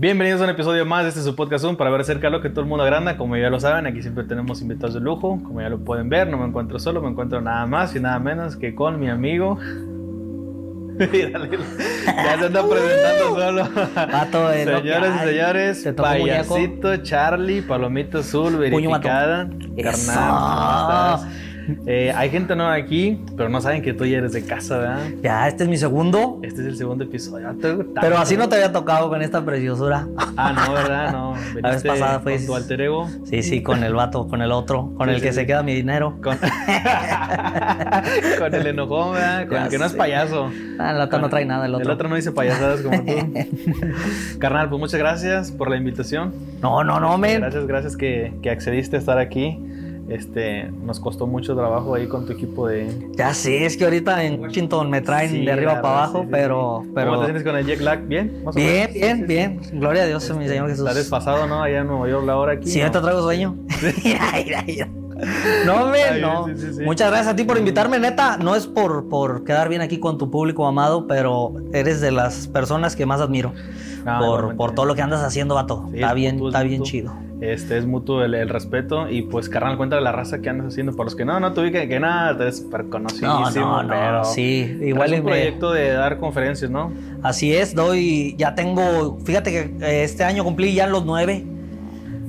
Bienvenidos a un episodio más de este su podcast Zoom para ver cerca lo que todo el mundo agranda. Como ya lo saben, aquí siempre tenemos invitados de lujo. Como ya lo pueden ver, no me encuentro solo, me encuentro nada más y nada menos que con mi amigo. ya se anda presentando solo. Vato, es lo que Señores y señores, Te payasito Charlie, palomito azul, Puño, verificada. Eso. Carnal, ¿cómo estás? Eh, hay gente nueva aquí, pero no saben que tú ya eres de casa, ¿verdad? Ya, este es mi segundo. Este es el segundo episodio. Te- Pero así no te había tocado con esta preciosura. Ah, no, ¿verdad? No. La vez pasada fue- con tu alter ego. Sí, sí, con el vato, con el otro, con Sí, el sí, que se queda mi dinero. Con, con el enojón, ¿verdad? Con Ya el que no es payaso. Ah, el otro no trae nada, el otro. El otro no dice payasadas como tú. Carnal, pues muchas gracias por la invitación. No, no, no, men. Gracias, gracias que, que accediste a estar aquí. Este, nos costó mucho trabajo ahí con tu equipo de... Ya sé, es que ahorita en Washington me traen Sí, de arriba para abajo, sí, sí, pero, sí. pero. ¿Cómo te sientes con el jet lag? ¿Bien? ¿Más Bien, bien, Sí, sí, bien. Gloria a Dios, mi Señor Está Jesús. desfasado, ¿no? Allá en Nueva York, la hora aquí. Sí, ¿no? ahorita traigo sueño. No, men, no. sí, sí, sí. Muchas gracias a ti por invitarme, neta. No es por, por quedar bien aquí con tu público amado, pero eres de las personas que más admiro. Por, por todo lo que andas haciendo, vato. Sí, está es bien, mutuo, es está bien mutuo. chido. Este es mutuo el, el respeto y pues carnal, cuéntale la raza que andas haciendo. Para los que no, no te ubican, que nada, te eres súper conocidísimo, No, no, no, pero sí, igual y un me- proyecto de dar conferencias, ¿no? Así es, doy, ya tengo, fíjate que eh, este año cumplí ya los nueve.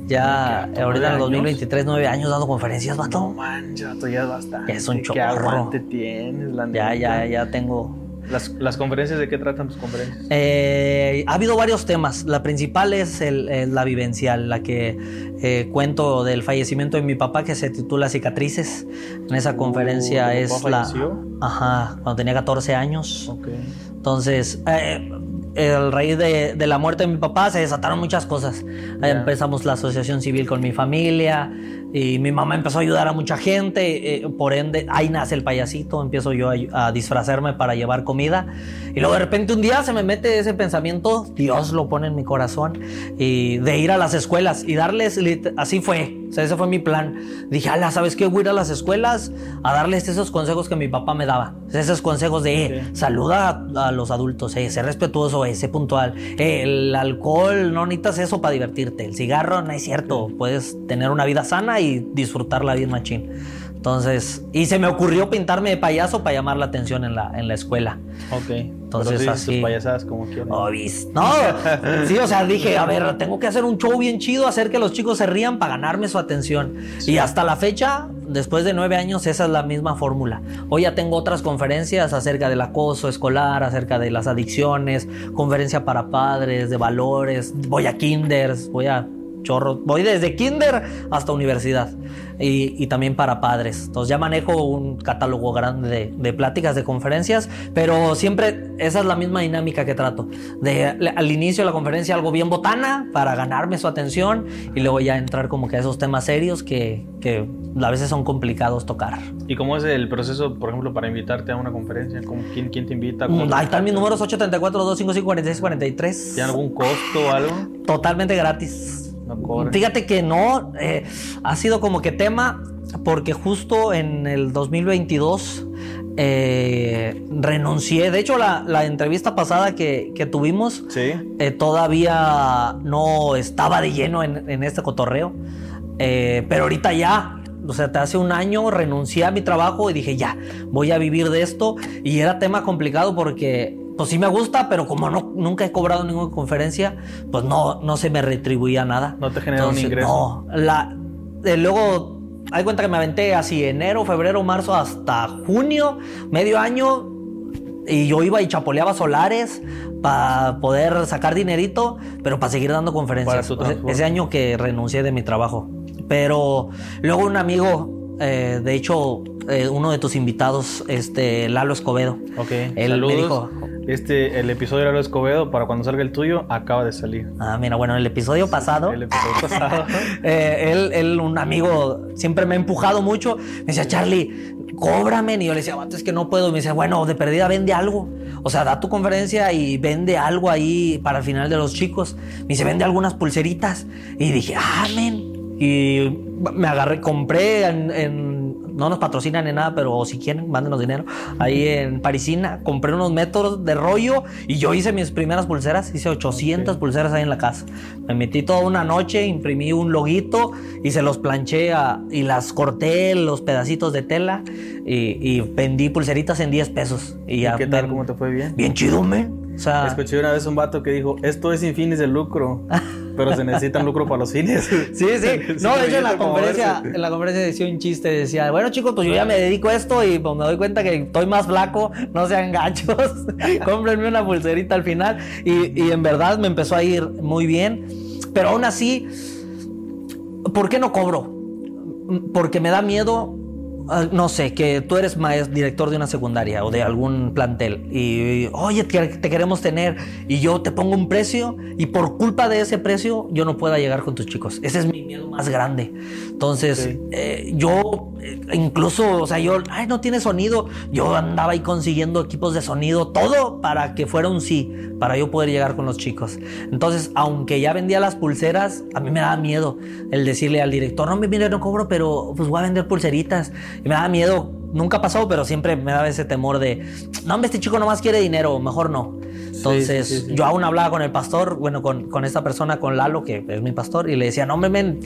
Ya, eh, ahorita en el ¿nueve 2023, nueve años dando conferencias, No vato. manches, tú ya es bastante. Es un ¿Qué aguante tienes, la Ya, neta? ya, ya tengo. Las, las conferencias, ¿de qué tratan tus conferencias? Eh, ha habido varios temas. La principal es el- el- la vivencial, la que eh, cuento del fallecimiento de mi papá que se titula Cicatrices. En esa Uh, conferencia ¿tu es papá la... falleció? Ajá, cuando tenía 14 años. Ok. Entonces, eh, el raíz de, de la muerte de mi papá se desataron muchas cosas. Ya. Empezamos la asociación civil con mi familia y mi mamá empezó a ayudar a mucha gente. eh, por ende, ahí nace el payasito. Empiezo yo a, a disfrazarme para llevar comida. Y luego de repente un día se me mete ese pensamiento, Dios lo pone en mi corazón, y de ir a las escuelas y darles, así fue. O sea, ese fue mi plan. Dije, ala, ¿sabes qué? Voy a ir a las escuelas a darles esos consejos que mi papá me daba. Esos consejos de, eh, saluda a, a los adultos, eh, sé respetuoso, eh, sé puntual. Eh, el alcohol, no necesitas eso para divertirte. El cigarro, no es cierto. Puedes tener una vida sana y disfrutarla bien machín. Entonces, y se me ocurrió pintarme de payaso para llamar la atención en la, en la escuela. Ok. Entonces, Pero sí, así- payasadas como quieran. Obis. No, sí, o sea, dije, a ver, tengo que hacer un show bien chido, hacer que los chicos se rían para ganarme su atención. Y hasta la fecha, después de nueve años, esa es la misma fórmula. Hoy ya tengo otras conferencias acerca del acoso escolar, acerca de las adicciones, conferencia para padres, de valores, voy a kinders, voy a chorros, voy desde kinder hasta universidad y, y también para padres. Entonces ya manejo un catálogo grande de, de pláticas, de conferencias, pero siempre esa es la misma dinámica que trato. De al inicio de la conferencia algo bien botana para ganarme su atención y luego ya entrar como que a esos temas serios que, que a veces son complicados tocar. ¿Y cómo es el proceso, por ejemplo, para invitarte a una conferencia? ¿Cómo- quién, quién te invita? ¿Cómo Mm, Ahí están mis números 834-255-4643. ¿Tiene algún costo o algo? Totalmente gratis. No cobran. Fíjate que no, eh, ha sido como que tema porque justo en el 2022 eh, renuncié. De hecho, la, la entrevista pasada que, que tuvimos Sí. eh, todavía no estaba de lleno en, en este cotorreo. Eh, pero ahorita ya. O sea, hace un año renuncié a mi trabajo y dije, ya, voy a vivir de esto. Y era tema complicado porque, pues sí me gusta, pero como no, nunca he cobrado ninguna conferencia, pues no, no se me retribuía nada. No te genera un ingreso. No, la, eh, luego, hay cuenta que me aventé así enero, febrero, marzo, hasta junio, medio año, y yo iba y chapoleaba solares para poder sacar dinerito, pero para seguir dando conferencias. Para tu ese año que renuncié de mi trabajo. Pero luego un amigo, eh, de hecho, eh, uno de tus invitados, este Lalo Escobedo. Ok. Él Saludos. me dijo, Este, el episodio de Lalo Escobedo, para cuando salga el tuyo, acaba de salir. ah, mira, bueno, el episodio pasado, El episodio pasado. eh, él, él, un amigo, siempre me ha empujado mucho. Me decía, Charlie, cóbrame. Y yo le decía, "Vato, es que no puedo. Y me decía, bueno, de perdida vende algo. O sea, da tu conferencia y vende algo ahí para el final de los chicos. Me dice, vende algunas pulseritas. Y dije, amén. Y me agarré, compré en, en no nos patrocinan ni nada, pero si quieren, mándenos dinero. Ahí en Parisina compré unos métodos de rollo y yo hice mis primeras pulseras, hice 800 pulseras ahí en la casa. Me metí toda una noche, imprimí un loguito y se los planché y las corté los pedacitos de tela y, vendí pulseritas en 10 pesos. Y, ¿Qué tal? ¿Cómo te fue bien? Bien chido, me. Escuché una vez un vato que dijo, esto es sin fines de lucro, pero se necesita lucro para los fines. Sí, sí. No, de hecho en la conferencia, en la conferencia decía un chiste, decía, bueno chicos, pues yo ya me dedico a esto y pues me doy cuenta que estoy más flaco, no sean gachos, cómprenme una pulserita al final. Y, y en verdad me empezó a ir muy bien, pero aún así, ¿por qué no cobro? Porque me da miedo no sé, que tú eres maestro, director de una secundaria o de algún plantel y, oye, te, queremos tener y yo te pongo un precio y por culpa de ese precio yo no pueda llegar con tus chicos. Ese es mi miedo más grande. Entonces, eh, yo incluso, o sea, yo, ay, no tiene sonido. Yo andaba ahí consiguiendo equipos de sonido, todo para que fuera un sí, para yo poder llegar con los chicos. Entonces, aunque ya vendía las pulseras, a mí me daba miedo el decirle al director, no, mire, no cobro, pero pues voy a vender pulseritas. Y me da miedo, nunca pasado, pero siempre me daba ese temor de, no, hombre, este chico nomás quiere dinero, mejor no. Entonces, yo aún hablaba con el pastor, bueno, con, con, esta persona, con Lalo, que es mi pastor, y le decía, no, me,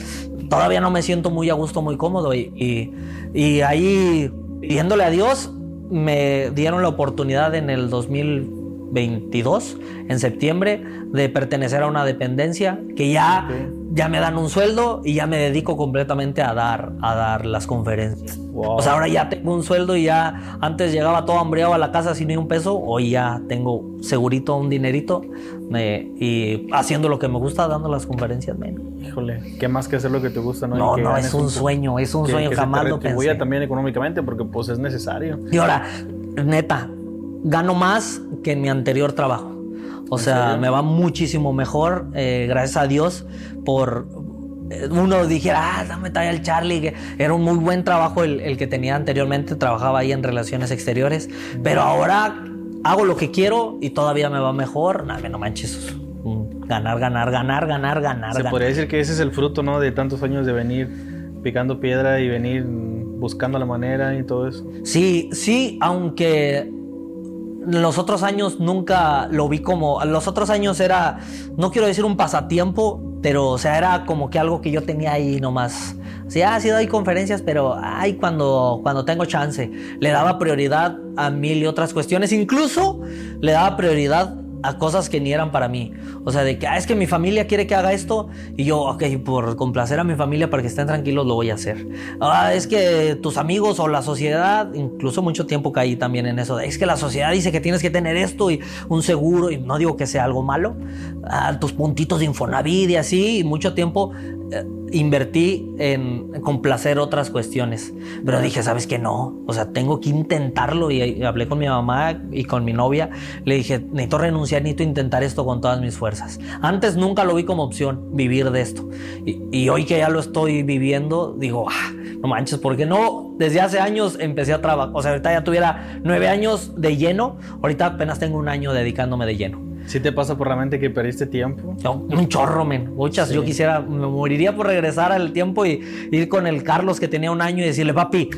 todavía no me siento muy a gusto, muy cómodo. Y, y, y ahí, pidiéndole a Dios, me dieron la oportunidad en el 2022, en septiembre, de pertenecer a una dependencia que ya ya me dan un sueldo y ya me dedico completamente a dar, a dar las conferencias. O sea, ahora ya tengo un sueldo y ya antes llegaba todo hambriado a la casa sin ni un peso, hoy ya tengo segurito un dinerito y haciendo lo que me gusta, dando las conferencias menos. Híjole, ¿qué más que hacer lo que te gusta? No, no, no es un sueño, es un sueño, jamás lo pensé. también económicamente porque pues es necesario. Y ahora, neta, gano más que en mi anterior trabajo. O sea, me va muchísimo mejor, eh, gracias a Dios, por eh, uno dijera, ah, dame talla al Charlie, que era un muy buen trabajo el, que tenía anteriormente, trabajaba ahí en relaciones exteriores, pero ahora hago lo que quiero y todavía me va mejor, nada, no manches, ganar, ganar, ganar, ganar, ganar. Se podría decir que ese es el fruto, ¿no? De tantos años de venir picando piedra y venir buscando la manera y todo eso. Sí, sí, aunque los otros años nunca lo vi como. Los otros años era, no quiero decir un pasatiempo, pero o sea, era como que algo que yo tenía ahí nomás. Sí, ha sido hay conferencias, pero ay, cuando, cuando tengo chance. Le daba prioridad a mil y otras cuestiones. Incluso le daba prioridad a cosas que ni eran para mí. O sea, de que ah, es que mi familia quiere que haga esto y yo, ok, por complacer a mi familia para que estén tranquilos lo voy a hacer. Ah, es que tus amigos o la sociedad, incluso mucho tiempo caí también en eso. es que la sociedad dice que tienes que tener esto y un seguro y no digo que sea algo malo. Ah, tus puntitos de Infonavit y así, y mucho tiempo invertí en complacer otras cuestiones. Pero dije, ¿sabes qué? No. O sea, tengo que intentarlo. Y hablé con mi mamá y con mi novia. Le dije, necesito renunciar, necesito intentar esto con todas mis fuerzas. Antes nunca lo vi como opción, vivir de esto. Y, hoy que ya lo estoy viviendo, digo, ah, no manches, ¿por qué no? Desde hace años empecé a trabajar. O sea, ahorita ya tuviera nueve años de lleno. Ahorita apenas tengo un año dedicándome de lleno. ¿Sí te pasa por la mente que perdiste tiempo? un chorro, men. Muchas. Yo quisiera, me moriría por regresar al tiempo y ir con el Carlos que tenía un año y decirle, papi,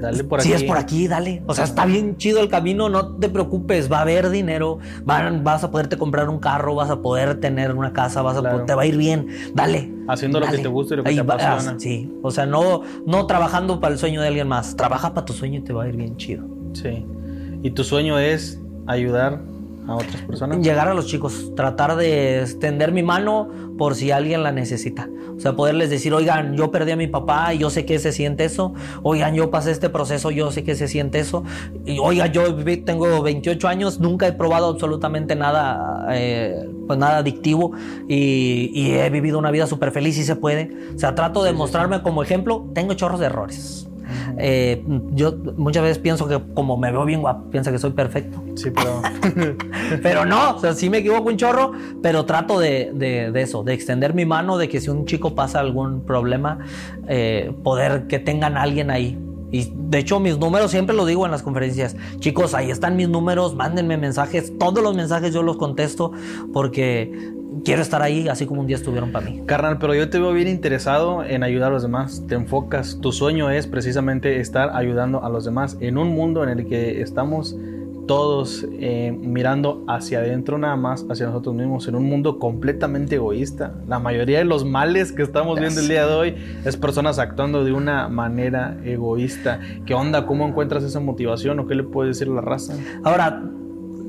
dale por aquí. Si es por aquí, dale. O sea, está bien chido el camino, no te preocupes, va a haber dinero, vas a poderte comprar un carro, vas a poder tener una casa, vas a te va a ir bien, dale. Haciendo lo que te gusta y lo que te apasiona. sí, o sea, no, no trabajando para el sueño de alguien más, trabaja para tu sueño y te va a ir bien chido. Sí. Y tu sueño es ayudar a otras personas? Llegar a los chicos, tratar de extender mi mano por si alguien la necesita. O sea, poderles decir, oigan, yo perdí a mi papá y yo sé que se siente eso. Oigan, yo pasé este proceso, yo sé que se siente eso. Y oiga, yo tengo 28 años, nunca he probado absolutamente nada, eh, pues nada adictivo y, y, he vivido una vida súper feliz y se puede. O sea, trato de mostrarme como ejemplo. Tengo chorros de errores. Eh, yo muchas veces pienso que como me veo bien guapo, piensa que soy perfecto. Sí, pero... pero no, o sea, sí me equivoco un chorro, pero trato de, de, eso, de extender mi mano, de que si un chico pasa algún problema, eh, poder que tengan alguien ahí. Y de hecho mis números siempre lo digo en las conferencias. Chicos, ahí están mis números, mándenme mensajes. Todos los mensajes yo los contesto porque quiero estar ahí así como un día estuvieron para mí. Carnal, pero yo te veo bien interesado en ayudar a los demás. Te enfocas. Tu sueño es precisamente estar ayudando a los demás en un mundo en el que estamos todos eh, mirando hacia adentro nada más, hacia nosotros mismos, en un mundo completamente egoísta. La mayoría de los males que estamos viendo el día de hoy es personas actuando de una manera egoísta. ¿Qué onda? ¿Cómo encuentras esa motivación o qué le puedes decir a la raza? Ahora,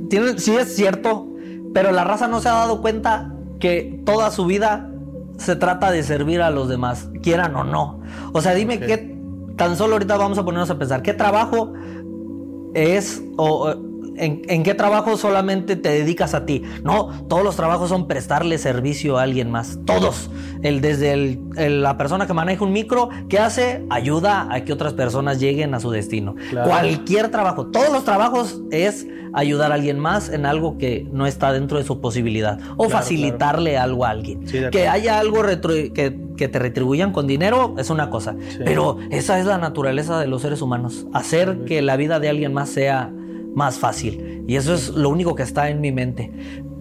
tiene, sí es cierto, pero la raza no se ha dado cuenta que toda su vida se trata de servir a los demás, quieran o no. O sea, dime qué, tan solo ahorita vamos a ponernos a pensar, ¿qué trabajo es o ¿En, qué trabajo solamente te dedicas a ti? No, todos los trabajos son prestarle servicio a alguien más. Todos. El, desde la persona que maneja un micro, ¿qué hace? Ayuda a que otras personas lleguen a su destino. Cualquier trabajo. Todos los trabajos es ayudar a alguien más en algo que no está dentro de su posibilidad. O facilitarle algo a alguien. que haya algo que, que, te retribuyan con dinero es una cosa. Pero esa es la naturaleza de los seres humanos. Hacer que la vida de alguien más sea más fácil. Y eso es lo único que está en mi mente.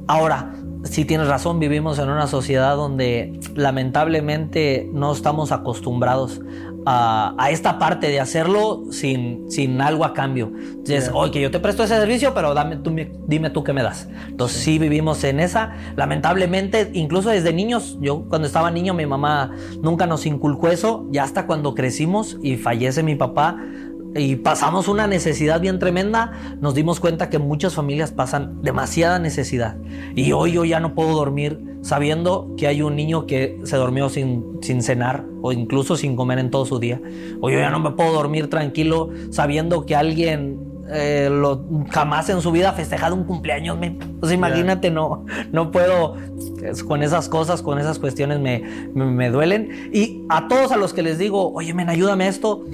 Ahora, si tienes razón, vivimos en una sociedad donde lamentablemente no estamos acostumbrados a, esta parte de hacerlo sin, sin algo a cambio. Entonces, oye, que yo te presto ese servicio, pero dame tú, dime tú qué me das. Entonces, sí vivimos en esa. Lamentablemente, incluso desde niños, yo cuando estaba niño, mi mamá nunca nos inculcó eso. Ya hasta cuando crecimos y fallece mi papá, y pasamos una necesidad bien tremenda, nos dimos cuenta que muchas familias pasan demasiada necesidad. Y hoy yo ya no puedo dormir sabiendo que hay un niño que se durmió sin, sin cenar o incluso sin comer en todo su día. Hoy yo ya no me puedo dormir tranquilo sabiendo que alguien eh, lo, jamás en su vida ha festejado un cumpleaños. Pues imagínate, no, no puedo, con esas cosas, con esas cuestiones me, me, duelen. Y a todos a los que les digo, oye, men, ayúdame esto,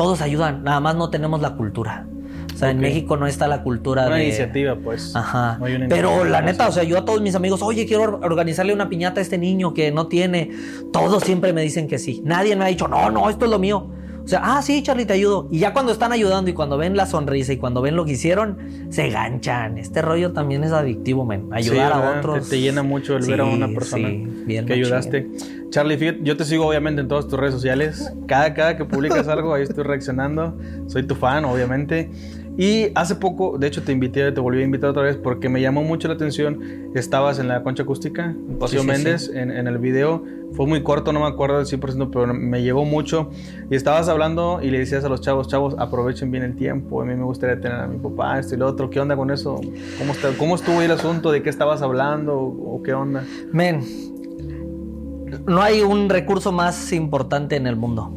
todos ayudan, nada más no tenemos la cultura. O sea, en México no está la cultura una de... iniciativa, pues. Ajá. Pero la neta, o sea, yo a todos mis amigos, oye, quiero organizarle una piñata a este niño que no tiene. Todos siempre me dicen que sí. Nadie me ha dicho, no, no, esto es lo mío. O sea, ah, sí, Charlie, te ayudo. Y ya cuando están ayudando y cuando ven la sonrisa y cuando ven lo que hicieron, se ganchan. Este rollo también es adictivo, men. Ayudar a otros. Te, llena mucho el ver a una persona que ayudaste. Charlie, yo te sigo obviamente en todas tus redes sociales. Cada, cada que publicas algo, ahí estoy reaccionando. Soy tu fan, obviamente. Y hace poco, de hecho te invité, te volví a invitar otra vez porque me llamó mucho la atención. Estabas en la concha acústica, Paseo Méndez, En, el video. Fue muy corto, no me acuerdo del 100%, pero me llegó mucho. Y estabas hablando y le decías a los chavos, chavos, aprovechen bien el tiempo. A mí me gustaría tener a mi papá, esto y lo otro. ¿Qué onda con eso? ¿Cómo, está, cómo estuvo el asunto? ¿De qué estabas hablando? ¿O qué onda? Men, no hay un recurso más importante en el mundo.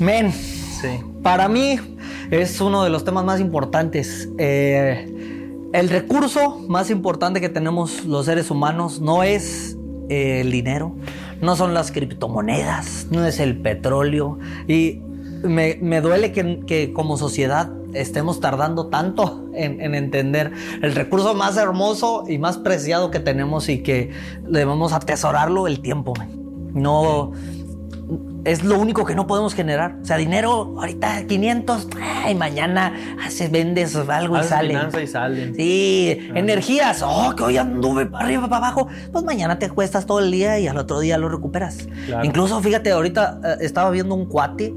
Men, sí. para mí es uno de los temas más importantes. Eh, el recurso más importante que tenemos los seres humanos no es eh, el dinero, no son las criptomonedas, no es el petróleo. Y me, duele que, como sociedad estemos tardando tanto en, entender el recurso más hermoso y más preciado que tenemos y que debemos atesorarlo, el tiempo. No, es lo único que no podemos generar. O sea, dinero, ahorita 500, y mañana haces, vendes algo y sale. y sale. Sí, energías, oh, que hoy anduve para arriba, para abajo. Pues mañana te cuestas todo el día y al otro día lo recuperas. Incluso, fíjate, ahorita eh, estaba viendo un cuate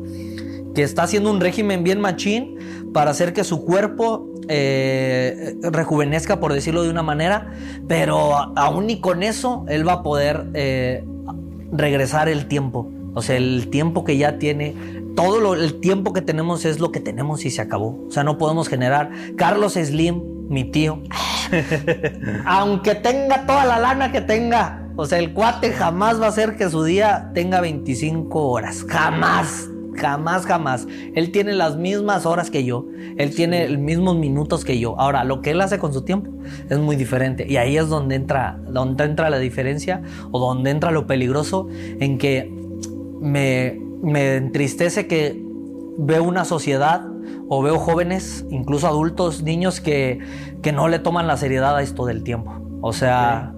que está haciendo un régimen bien machín para hacer que su cuerpo eh, rejuvenezca, por decirlo de una manera, pero aún ni con eso él va a poder eh, regresar el tiempo. O sea, el tiempo que ya tiene, todo el tiempo que tenemos es lo que tenemos y se acabó. O sea, no podemos generar. Carlos Slim, mi tío, aunque tenga toda la lana que tenga, o sea, el cuate jamás va a hacer que su día tenga 25 horas. Jamás. Jamás, jamás. Él tiene las mismas horas que yo. Él tiene los mismos minutos que yo. Ahora, lo que él hace con su tiempo es muy diferente. Y ahí es donde entra, donde entra la diferencia o donde entra lo peligroso en que me, entristece que veo una sociedad o veo jóvenes, incluso adultos, niños que, no le toman la seriedad a esto del tiempo. O sea,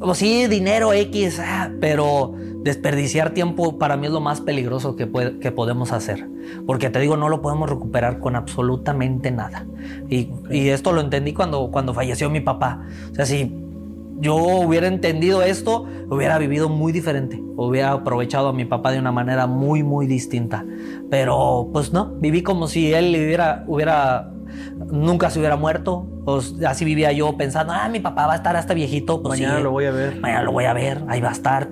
o sí, dinero X, ah, pero desperdiciar tiempo para mí es lo más peligroso que, que podemos hacer. Porque te digo, no lo podemos recuperar con absolutamente nada. Y, esto lo entendí cuando, cuando falleció mi papá. O sea, si yo hubiera entendido esto, hubiera vivido muy diferente. Hubiera aprovechado a mi papá de una manera muy, muy distinta. Pero pues no, viví como si él hubiera, hubiera nunca se hubiera muerto. así vivía yo pensando, ah, mi papá va a estar hasta viejito. Pues mañana lo voy a ver. Mañana lo voy a ver, ahí va a estar.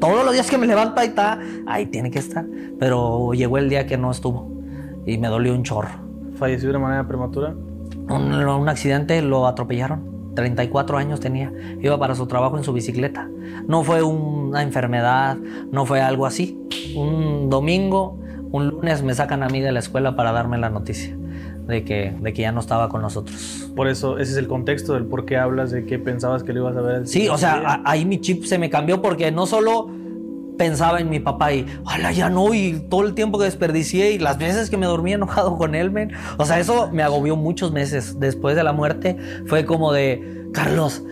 todos los días que me levanto ahí está, ahí tiene que estar. Pero llegó el día que no estuvo y me dolió un chorro. ¿Falleció de manera prematura? Un, un accidente, lo atropellaron. 34 años tenía, iba para su trabajo en su bicicleta. No fue una enfermedad, no fue algo así. Un domingo, un lunes me sacan a mí de la escuela para darme la noticia de que, de que ya no estaba con nosotros. Por eso, ese es el contexto del por qué hablas de que pensabas que lo ibas a ver. sí, o sea, ahí mi chip se me cambió porque no solo pensaba en mi papá y, hola, ya no, y todo el tiempo que desperdicié y las veces que me dormí enojado con él, men. O sea, eso me agobió muchos meses. Después de la muerte fue como de, Carlos,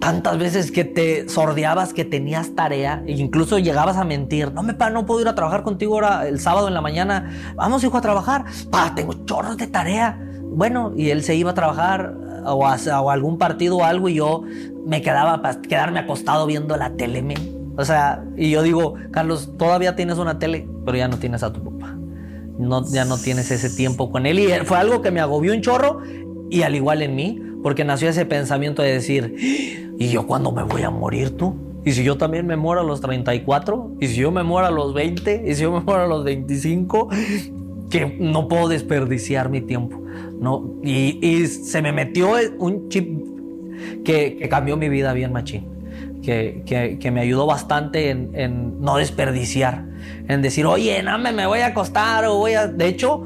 tantas veces que te sordeabas que tenías tarea e incluso llegabas a mentir. No, me pa, no puedo ir a trabajar contigo ahora el sábado en la mañana. Vamos, hijo, a trabajar. Pa, tengo chorros de tarea. Bueno, y él se iba a trabajar o a, algún partido o algo y yo me quedaba para quedarme acostado viendo la tele, O sea, y yo digo, Carlos, todavía tienes una tele, pero ya no tienes a tu papá. No, ya no tienes ese tiempo con él. Y fue algo que me agobió un chorro y al igual en mí, porque nació ese pensamiento de decir, ¿y yo cuándo me voy a morir tú? ¿Y si yo también me muero a los 34? ¿Y si yo me muero a los 20? ¿Y si yo me muero a los 25? Que no puedo desperdiciar mi tiempo. No, y, se me metió un chip que, cambió mi vida bien machín. Que, que, me ayudó bastante en, en, no desperdiciar. En decir, oye, no me, voy a acostar o voy a... De hecho,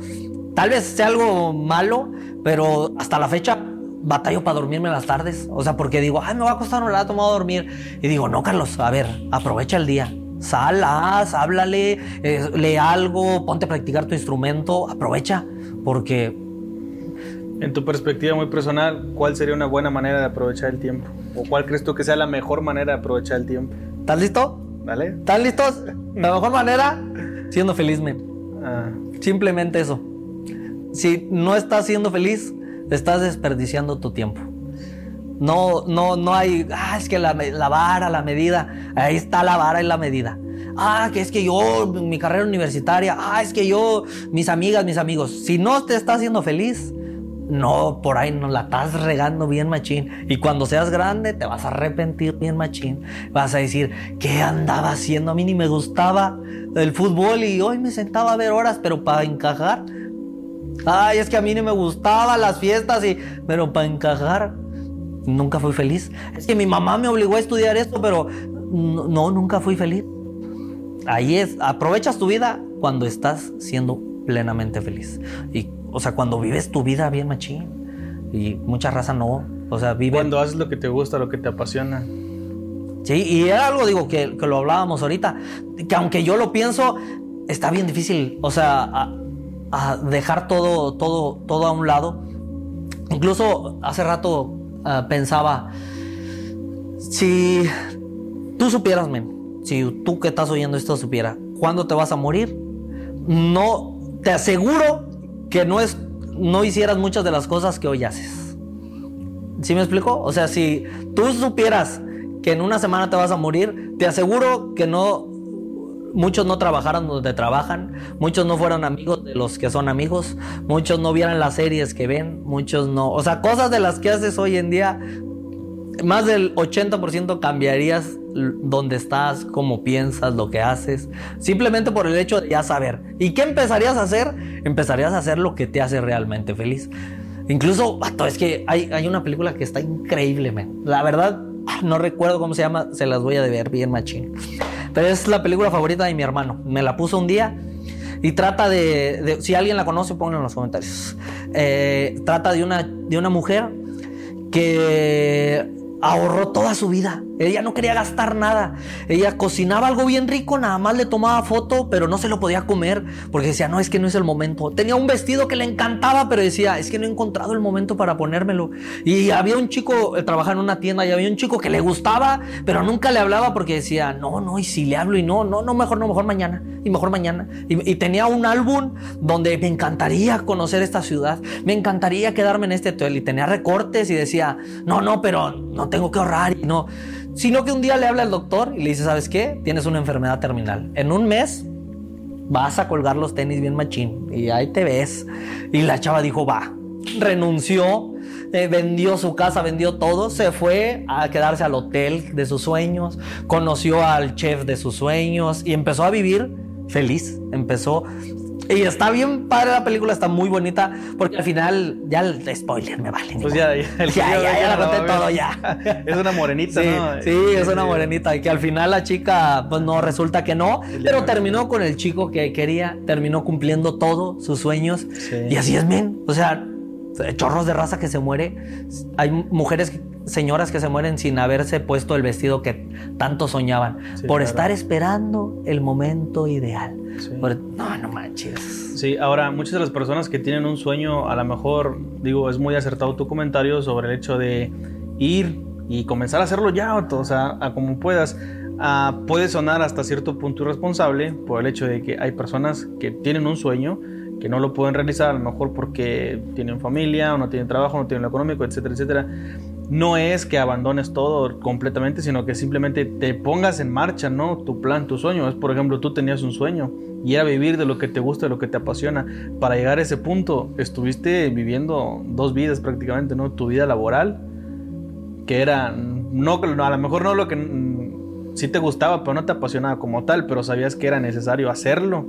tal vez sea algo malo, pero hasta la fecha batallo para dormirme las tardes. O sea, porque digo, ay, me va a costar un rato, me voy a dormir. Y digo, no, Carlos, a ver, aprovecha el día. Sal, haz, háblale, eh, lee algo, ponte a practicar tu instrumento, aprovecha, porque... En tu perspectiva muy personal, ¿cuál sería una buena manera de aprovechar el tiempo? ¿O cuál crees tú que sea la mejor manera de aprovechar el tiempo? ¿Estás listo? ¿Vale? ¿Están listos? La mejor manera, siendo feliz, men. Ah. Simplemente eso. Si no estás siendo feliz, estás desperdiciando tu tiempo. No, no, no hay, ah, es que la, la, vara, la medida, ahí está la vara y la medida. Ah, que es que yo, mi carrera universitaria, ah, es que yo, mis amigas, mis amigos, si no te está haciendo feliz, no, por ahí no la estás regando bien machín. Y cuando seas grande te vas a arrepentir bien machín. Vas a decir, ¿qué andaba haciendo? A mí ni me gustaba el fútbol y hoy me sentaba a ver horas, pero para encajar Ay, es que a mí no me gustaban las fiestas y... Pero para encajar, nunca fui feliz. Es que mi mamá me obligó a estudiar esto, pero no, nunca fui feliz. Ahí es, aprovechas tu vida cuando estás siendo plenamente feliz. Y, o sea, cuando vives tu vida bien machín. Y mucha raza no. O sea, vive... Cuando haces lo que te gusta, lo que te apasiona. Sí, y era algo, digo, que, que lo hablábamos ahorita, que aunque yo lo pienso, está bien difícil. O sea, a dejar todo, todo, todo a un lado. Incluso hace rato ah, pensaba, si tú supieras, men, si tú que estás oyendo esto supiera, ¿cuándo te vas a morir? No, te aseguro que no, es, no hicieras muchas de las cosas que hoy haces. ¿Sí me explico? O sea, si tú supieras que en una semana te vas a morir, te aseguro que no muchos no trabajaron donde trabajan, muchos no fueron amigos de los que son amigos, muchos no vieran las series que ven, muchos no, o sea, cosas de las que haces hoy en día, más del 80% cambiarías donde estás, cómo piensas, lo que haces, simplemente por el hecho de ya saber. ¿Y qué empezarías a hacer? Empezarías a hacer lo que te hace realmente feliz. Incluso, es que hay, hay una película que está increíble, man. La verdad, no recuerdo cómo se llama, se las voy a ver bien machín. Pero es la película favorita de mi hermano. Me la puso un día y trata de, si alguien la conoce, pónganlo en los comentarios. Eh, trata de una, de una mujer que ahorró toda su vida Ella no quería gastar nada. Ella cocinaba algo bien rico, nada más le tomaba foto, pero no se lo podía comer porque decía, no, es que no es el momento. Tenía un vestido que le encantaba, pero decía, es que no he encontrado el momento para ponérmelo. Y había un chico, trabajaba en una tienda, y había un chico que le gustaba, pero nunca le hablaba porque decía, no, no, y si le hablo y no, no, no, mejor no, mejor mañana, y mejor mañana. Y, y tenía un álbum donde me encantaría conocer esta ciudad, me encantaría quedarme en este hotel y tenía recortes y decía, no, no, pero no tengo que ahorrar y no. Sino que un día le habla al doctor y le dice, ¿sabes qué? Tienes una enfermedad terminal. En un mes vas a colgar los tenis bien machín y ahí te ves. Y la chava dijo, va, renunció, eh, vendió su casa, vendió todo, se fue a quedarse al hotel de sus sueños, conoció al chef de sus sueños y empezó a vivir feliz. Empezó y está bien padre la película, está muy bonita, porque al final, ya el spoiler me vale. Pues ya, ya, ya, ya, ya, la conté todo, ya. Es una morenita, sí, ¿no? Sí, es una morenita. Y que al final la chica, pues no, resulta que no. Pero terminó con el chico que quería, terminó cumpliendo todo, sus sueños. Y así es, men. O sea, chorros de raza que se muere. Hay mujeres que señoras que se mueren sin haberse puesto el vestido que tanto soñaban, por estar esperando el momento ideal. no, no manches. Sí, ahora muchas de las personas que tienen un sueño, a lo mejor, digo, es muy acertado tu comentario sobre el hecho de ir y comenzar a hacerlo ya, o sea, a como puedas. Ah, puede sonar hasta cierto punto irresponsable por el hecho de que hay personas que tienen un sueño que no lo pueden realizar, a lo mejor porque tienen familia o no tienen trabajo, no tienen lo económico, etcétera, etcétera no es que abandones todo completamente, sino que simplemente te pongas en marcha, ¿no? Tu plan, tu sueño. Es, por ejemplo, tú tenías un sueño y era vivir de lo que te gusta, de lo que te apasiona. Para llegar a ese punto, estuviste viviendo dos vidas prácticamente, ¿no? Tu vida laboral, que era, no, a lo mejor no lo que mm, sí te gustaba, pero no te apasionaba como tal, pero sabías que era necesario hacerlo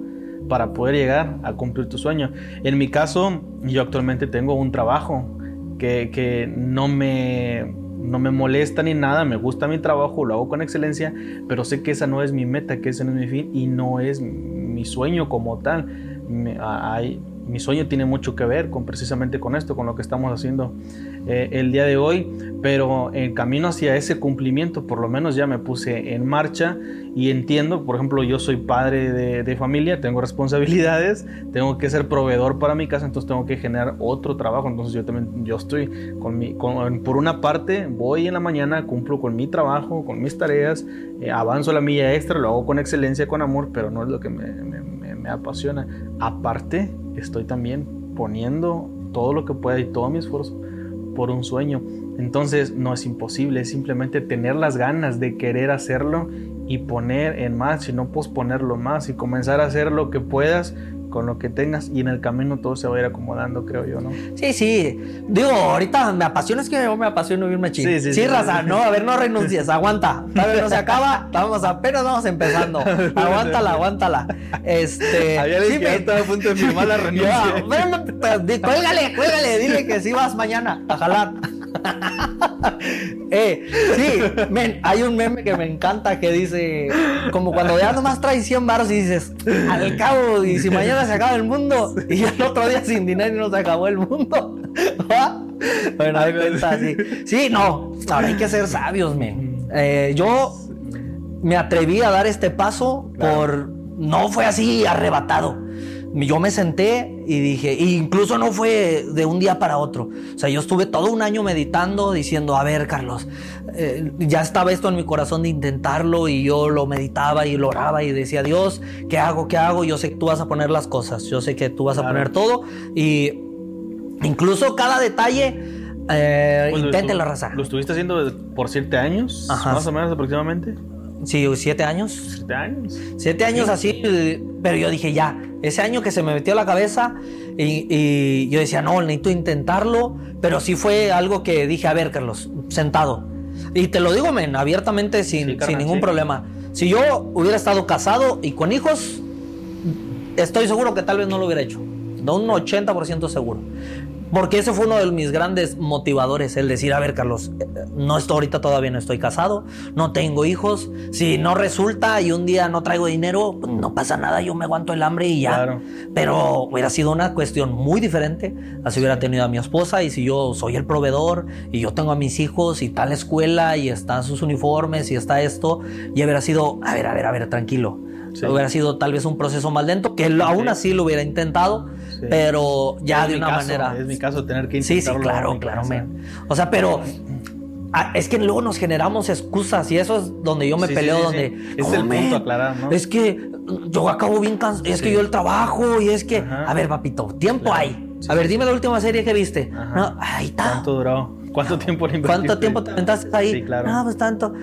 para poder llegar a cumplir tu sueño. En mi caso, yo actualmente tengo un trabajo que, no, me, no me molesta ni nada, me gusta mi trabajo, lo hago con excelencia, pero sé que esa no es mi meta, que ese no es mi fin y no es mi sueño como tal. hay, mi sueño tiene mucho que ver con precisamente con esto, con lo que estamos haciendo eh, el día de hoy, pero en camino hacia ese cumplimiento, por lo menos ya me puse en marcha y entiendo, por ejemplo, yo soy padre de, familia, tengo responsabilidades, tengo que ser proveedor para mi casa, entonces tengo que generar otro trabajo, entonces yo también, yo estoy con mi, por una parte, voy en la mañana, cumplo con mi trabajo, con mis tareas, eh, avanzo la milla extra, lo hago con excelencia, con amor, pero no es lo que me, me apasiona. Aparte, estoy también poniendo todo lo que pueda y todo mi esfuerzo por un sueño. Entonces no es imposible, es simplemente tener las ganas de querer hacerlo y poner en más y no posponerlo más y comenzar a hacer lo que puedas con lo que tengas y en el camino todo se va a ir acomodando, creo yo, ¿no? Sí, sí. Digo, ahorita me apasiona, es que yo me apasiono irme chido. Sí, sí, sí, raza, no, a ver, no renuncies, aguanta. Todavía no se acaba, estamos apenas vamos empezando. Aguántala, aguántala. Este. Había sí, estaba a punto de firmar la renuncia. cuélgale, cuélgale, dile que sí vas mañana a jalar. eh, sí, men, hay un meme que me encanta que dice, como cuando ya nomás traes 100 baros y dices, al cabo, y si mañana se acaba el mundo, y el otro día sin dinero y no se acabó el mundo. bueno, hay cuenta, sí. Sí, no, ahora hay que ser sabios, men. Eh, yo me atreví a dar este paso por, no fue así arrebatado yo me senté y dije, incluso no fue de un día para otro. O sea, yo estuve todo un año meditando, diciendo, a ver, Carlos, eh, ya estaba esto en mi corazón de intentarlo y yo lo meditaba y lo oraba y decía, Dios, ¿qué hago? ¿Qué hago? Yo sé que tú vas a poner las cosas, yo sé que tú vas a poner todo y incluso cada detalle... Eh, la raza. ¿Lo estuviste haciendo por siete años? Más o menos aproximadamente. Sí, siete años. Siete años. Siete años así, pero yo dije ya, ese año que se me metió a la cabeza y, yo decía, no, necesito intentarlo, pero sí fue algo que dije, a ver, Carlos, sentado. Y te lo digo, men, abiertamente, sin, sin ningún problema. Si yo hubiera estado casado y con hijos, estoy seguro que tal vez no lo hubiera hecho. De un 80% seguro. Porque ese fue uno de mis grandes motivadores, el decir, a ver, Carlos, eh, no estoy ahorita todavía no estoy casado, no tengo hijos, si no resulta y un día no traigo dinero, pues, no pasa nada, yo me aguanto el hambre y ya. Pero hubiera sido una cuestión muy diferente, así hubiera tenido a mi esposa y si yo soy el proveedor y yo tengo a mis hijos y la escuela y están sus uniformes y está esto, y hubiera sido, a ver, a ver, a ver, tranquilo. Hubiera sido tal vez un proceso más lento, que aún así lo hubiera intentado, pero ya de una manera. Es mi caso tener que intentarlo. Sí, sí, claro, claro. O sea, pero ah, es que luego nos generamos excusas y eso es donde yo me peleo, donde... Es el punto aclarar, ¿no? Es que yo acabo bien cansado, es que yo el trabajo y es que... A ver, papito, tiempo hay. a ver, dime la última serie que viste. ahí está. ¿Cuánto duró? ¿Cuánto tiempo le ¿Cuánto tiempo te aventaste ahí? Sí, claro. Ah, pues tanto.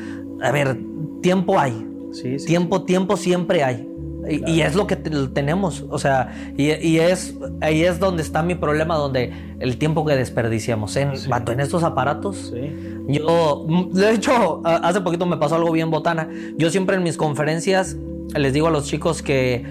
A ver, tiempo hay. Sí, sí. Tiempo, tiempo siempre hay. Y, es lo que tenemos, o sea, y, es ahí es donde está mi problema, donde el tiempo que desperdiciamos en, en estos aparatos. Yo, de hecho, hace poquito me pasó algo bien botana. Yo siempre en mis conferencias les digo a los chicos que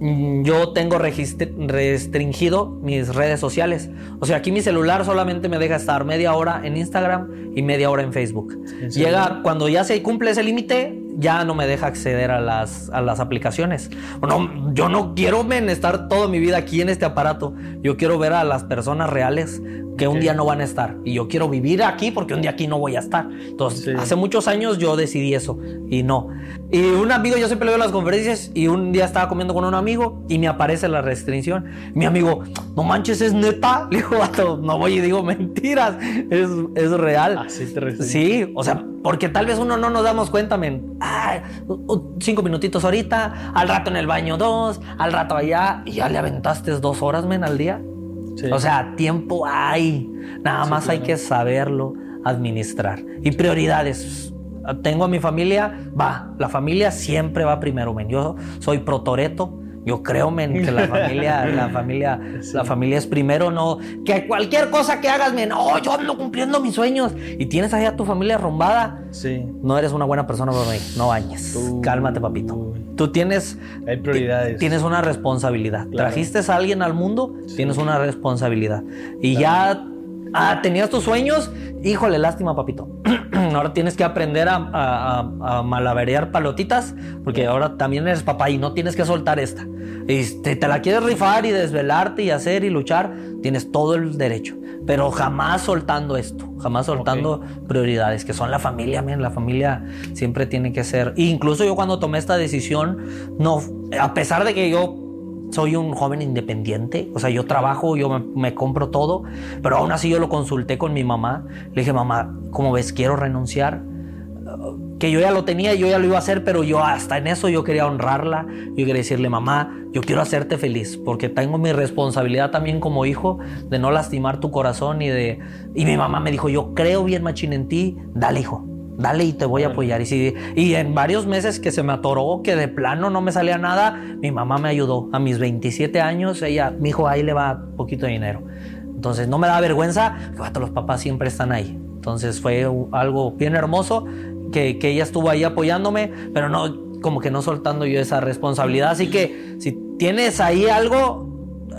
mm, yo tengo restringido mis redes sociales. O sea, aquí mi celular solamente me deja estar media hora en Instagram y media hora en Facebook. Llega cuando ya se cumple ese límite, ya no me deja acceder a las, a las aplicaciones. No, yo no quiero estar toda mi vida aquí en este aparato. Yo quiero ver a las personas reales que un día no van a estar. Y yo quiero vivir aquí porque un día aquí no voy a estar. Entonces, hace muchos años yo decidí eso y no. Y un amigo, yo siempre veo las conferencias y un día estaba comiendo con un amigo y me aparece la restricción. Mi amigo, no manches, es neta. Le digo, no voy y digo mentiras. Es, es real. Así te Sí, o sea, porque tal vez uno no nos damos cuenta, men. Ay, cinco minutitos ahorita, al rato en el baño dos, al rato allá, y ya le aventaste dos horas, men, al día. O sea, tiempo hay. Nada más hay que saberlo administrar. Y prioridades. Tengo a mi familia, va, la familia siempre va primero, men. Yo soy protoreto yo creo, men, que la familia, la familia, la familia es primero, no. Que cualquier cosa que hagas, men, oh, yo ando cumpliendo mis sueños. Y tienes ahí a tu familia rombada. Sí. No eres una buena persona para mí. No bañes. Cálmate, papito. Tú tienes. Hay prioridades. Tienes una responsabilidad. Trajiste a alguien al mundo, tienes una responsabilidad. Y ya Ah, tenías tus sueños. Híjole, lástima, papito. ahora tienes que aprender a, a, malabarear palotitas, porque ahora también eres papá y no tienes que soltar esta. Y te, te la quieres rifar y desvelarte y hacer y luchar, tienes todo el derecho. Pero jamás soltando esto, jamás soltando prioridades, que son la familia, men. La familia siempre tiene que ser. incluso yo cuando tomé esta decisión, no, a pesar de que yo soy un joven independiente, o sea, yo trabajo, yo me, compro todo, pero aún así yo lo consulté con mi mamá. Le dije, mamá, ¿cómo ves? Quiero renunciar. Que yo ya lo tenía, yo ya lo iba a hacer, pero yo hasta en eso yo quería honrarla. Yo quería decirle, mamá, yo quiero hacerte feliz, porque tengo mi responsabilidad también como hijo de no lastimar tu corazón y de... Y mi mamá me dijo, yo creo bien machín en ti, dale hijo dale y te voy a apoyar. Y, si, y en varios meses que se me atoró, que de plano no me salía nada, mi mamá me ayudó. A mis 27 años, ella, mi hijo, ahí le va poquito de dinero. Entonces no me da vergüenza, que los papás siempre están ahí. Entonces fue algo bien hermoso que, que ella estuvo ahí apoyándome, pero no, como que no soltando yo esa responsabilidad. Así que si tienes ahí algo,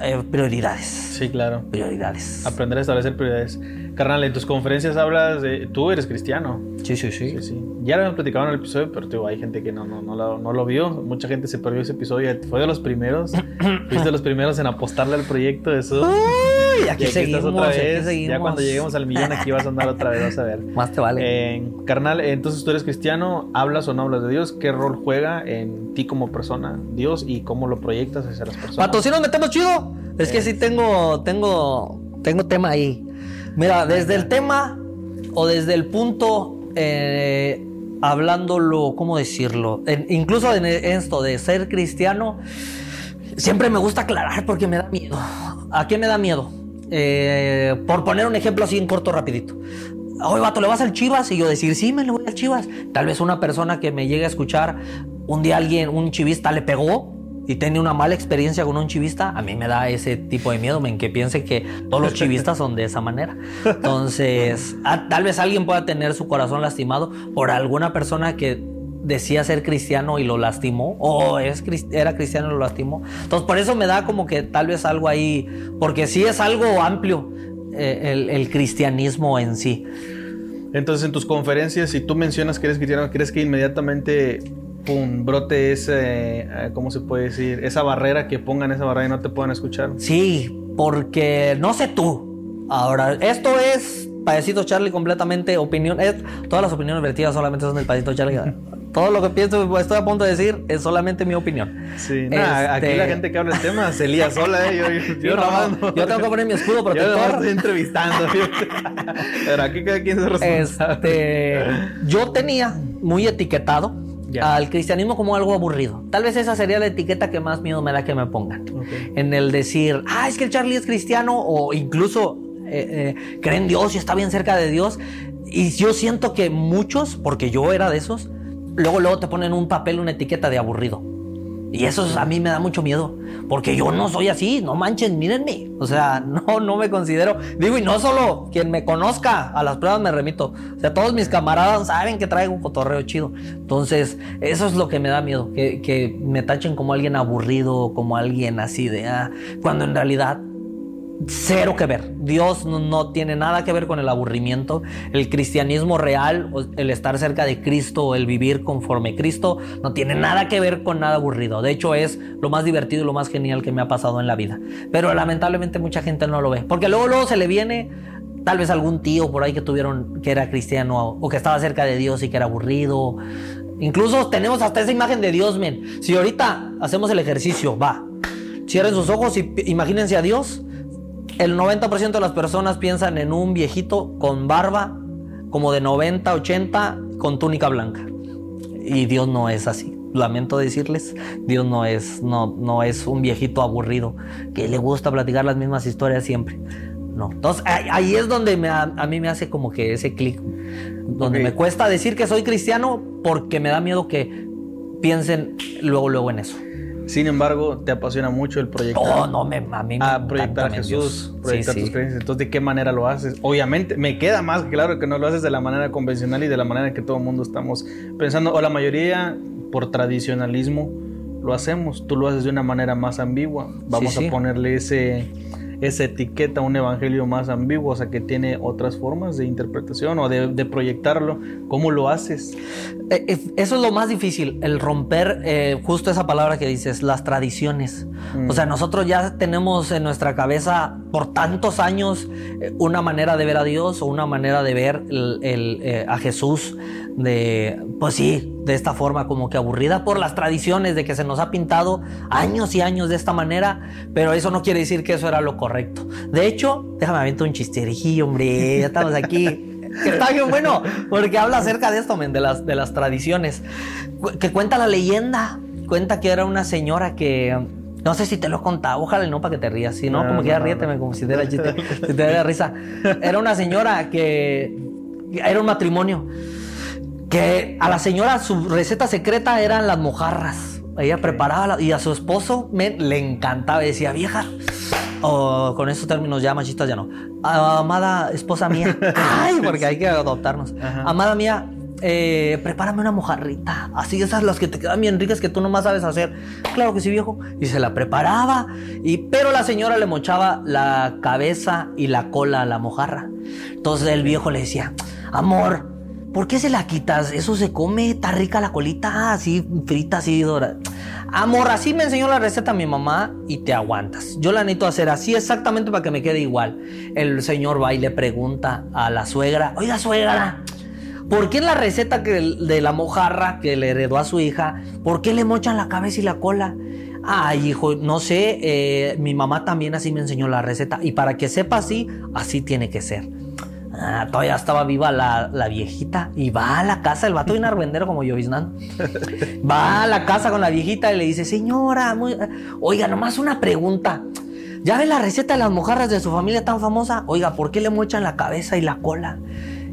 eh, prioridades. Sí, claro. Prioridades. Aprender a establecer prioridades. Carnal, en tus conferencias hablas de. Tú eres cristiano. Sí, sí, sí. Ya lo habíamos platicado en el episodio, pero hay gente que no, no, no, lo, no, lo, vio. Mucha gente se perdió ese episodio. Fue de los primeros. Fuiste de los primeros en apostarle al proyecto de eso. Uy, aquí, seguimos, otra vez. Ya cuando lleguemos al millón, aquí vas a andar otra vez, vas a ver. Más te vale. Eh, carnal, entonces tú eres cristiano, hablas o no hablas de Dios. ¿Qué rol juega en ti como persona Dios y cómo lo proyectas hacia las personas? Pato, si nos metemos chido. Es que sí tengo, tengo, tengo tema ahí. Mira, desde el tema o desde el punto, eh, hablándolo, ¿cómo decirlo? incluso en esto de ser cristiano, siempre me gusta aclarar porque me da miedo. ¿A qué me da miedo? Eh, por poner un ejemplo así en corto, rapidito. Oye, vato, ¿le vas al Chivas? Y yo decir, sí, me le voy al Chivas. Tal vez una persona que me llegue a escuchar, un día alguien, un chivista le pegó y tiene una mala experiencia con un chivista, a mí me da ese tipo de miedo, en que piense que todos los chivistas son de esa manera. Entonces, tal vez alguien pueda tener su corazón lastimado por alguna persona que decía ser cristiano y lo lastimó, o es, era cristiano y lo lastimó. Entonces, por eso me da como que tal vez algo ahí, porque sí es algo amplio. eh, el, cristianismo en sí. Entonces, en tus conferencias, si tú mencionas que eres cristiano, ¿crees que inmediatamente pum, brote ese, eh, ¿cómo se puede decir? Esa barrera, que pongan esa barrera y no te puedan escuchar. Sí, porque no sé tú. Ahora, esto es Payasito Charlie completamente opinión. Es, todas las opiniones vertidas solamente son del Payasito Charlie. Todo lo que pienso, estoy a punto de decir, es solamente mi opinión. Sí, aquí la este, gente que habla el tema se lía sola, ¿eh? Yo, yo, yo tengo que poner mi escudo protector. Yo estoy entrevistando. Pero aquí cada quien se. Este, yo tenía muy etiquetado al cristianismo como algo aburrido. Tal vez esa sería la etiqueta que más miedo me da que me pongan. En el decir, ah, es que el Charlie es cristiano o incluso eh, eh, cree en Dios y está bien cerca de Dios. Y yo siento que muchos, porque yo era de esos, luego, luego te ponen un papel, una etiqueta de aburrido. Y eso a mí me da mucho miedo, porque yo no soy así, no manchen, mírenme. O sea, no, no me considero. Digo, y no solo quien me conozca, a las pruebas me remito. O sea, todos mis camaradas saben que traigo un cotorreo chido. Entonces, eso es lo que me da miedo, que, que me tachen como alguien aburrido, como alguien así de, ah, cuando en realidad cero que ver. Dios no, tiene nada que ver con el aburrimiento. El cristianismo real, el estar cerca de Cristo, el vivir conforme Cristo, no tiene nada que ver con nada aburrido. De hecho, es lo más divertido y lo más genial que me ha pasado en la vida. Pero lamentablemente mucha gente no lo ve. Porque luego, luego se le viene tal vez algún tío por ahí que tuvieron que era cristiano o que estaba cerca de Dios y que era aburrido. Incluso tenemos hasta esa imagen de Dios, men. Si ahorita hacemos el ejercicio, va. Cierren sus ojos y imagínense a Dios el 90% de las personas piensan en un viejito con barba, como de 90, 80, con túnica blanca. Y Dios no es así. Lamento decirles, Dios no es, no, no es un viejito aburrido que le gusta platicar las mismas historias siempre. No. Entonces ahí es donde a, mí me hace como que ese clic. Donde me cuesta decir que soy cristiano porque me da miedo que piensen luego, luego en eso. Sin embargo, te apasiona mucho el proyecto. Oh, no, me, a mí me a proyectar a Jesús, proyectar tus creencias. Entonces, ¿de qué manera lo haces? Obviamente, me queda más claro que no lo haces de la manera convencional y de la manera que todo el mundo estamos pensando, o la mayoría por tradicionalismo lo hacemos. Tú lo haces de una manera más ambigua. Vamos a ponerle ese esa etiqueta un evangelio más ambiguo, o sea, que tiene otras formas de interpretación o de, proyectarlo. ¿Cómo lo haces? Eh, eh, eso es lo más difícil, el romper eh, justo esa palabra que dices, las tradiciones. O sea, mm. nosotros ya tenemos en nuestra cabeza por tantos años una manera de ver a Dios o una manera de ver a Jesús de, pues sí, de esta forma como que aburrida por las tradiciones de que se nos ha pintado años y años de esta manera, pero eso no quiere decir que eso era lo correcto. De hecho, déjame aventar un chisterijillo, hombre, ya estamos aquí. que está bien bueno, porque habla acerca de esto, men, de las, de las tradiciones. Que cuenta la leyenda, cuenta que era una señora que no sé si te lo he contado, ojalá no para que te rías. Si no, como que ya ríete, como si te, si te da risa. Era una señora que era un matrimonio que a la señora su receta secreta eran las mojarras. Ella preparaba y a su esposo le encantaba. Decía, vieja, o con esos términos ya machistas ya no. Amada esposa mía. Ay, porque hay que adoptarnos. Amada mía, eh, prepárame una mojarrita. Así esas las que te quedan bien ricas que tú nomás sabes hacer. Claro que sí, viejo. Y se la preparaba. Y, pero la señora le mochaba la cabeza y la cola a la mojarra. Entonces el viejo le decía, amor, ¿Por qué se la quitas? Eso se come, está rica la colita, así frita, así dorada. Amor, así me enseñó la receta mi mamá y te aguantas. Yo la necesito hacer así exactamente para que me quede igual. El señor va y le pregunta a la suegra, oiga suegra, ¿por qué en la receta que, de la mojarra que le heredó a su hija, por qué le mochan la cabeza y la cola? Ay, hijo, no sé, eh, mi mamá también así me enseñó la receta y para que sepa así, así tiene que ser. Ah, todavía estaba viva la, viejita y va a la casa, el vato viene arbendero como yo, Va a la casa con la viejita y le dice, señora, oiga, nomás una pregunta. ¿Ya ve la receta de las mojarras de su familia tan famosa? Oiga, ¿por qué le mochan la cabeza y la cola?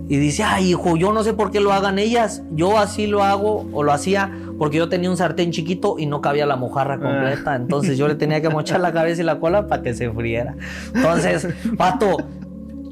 Y dice, ay, hijo, yo no sé por qué lo hagan ellas. Yo así lo hago o lo hacía porque yo tenía un sartén chiquito y no cabía la mojarra completa. Ah. Entonces yo le tenía que mochar la cabeza y la cola para que se friera. Entonces, pato,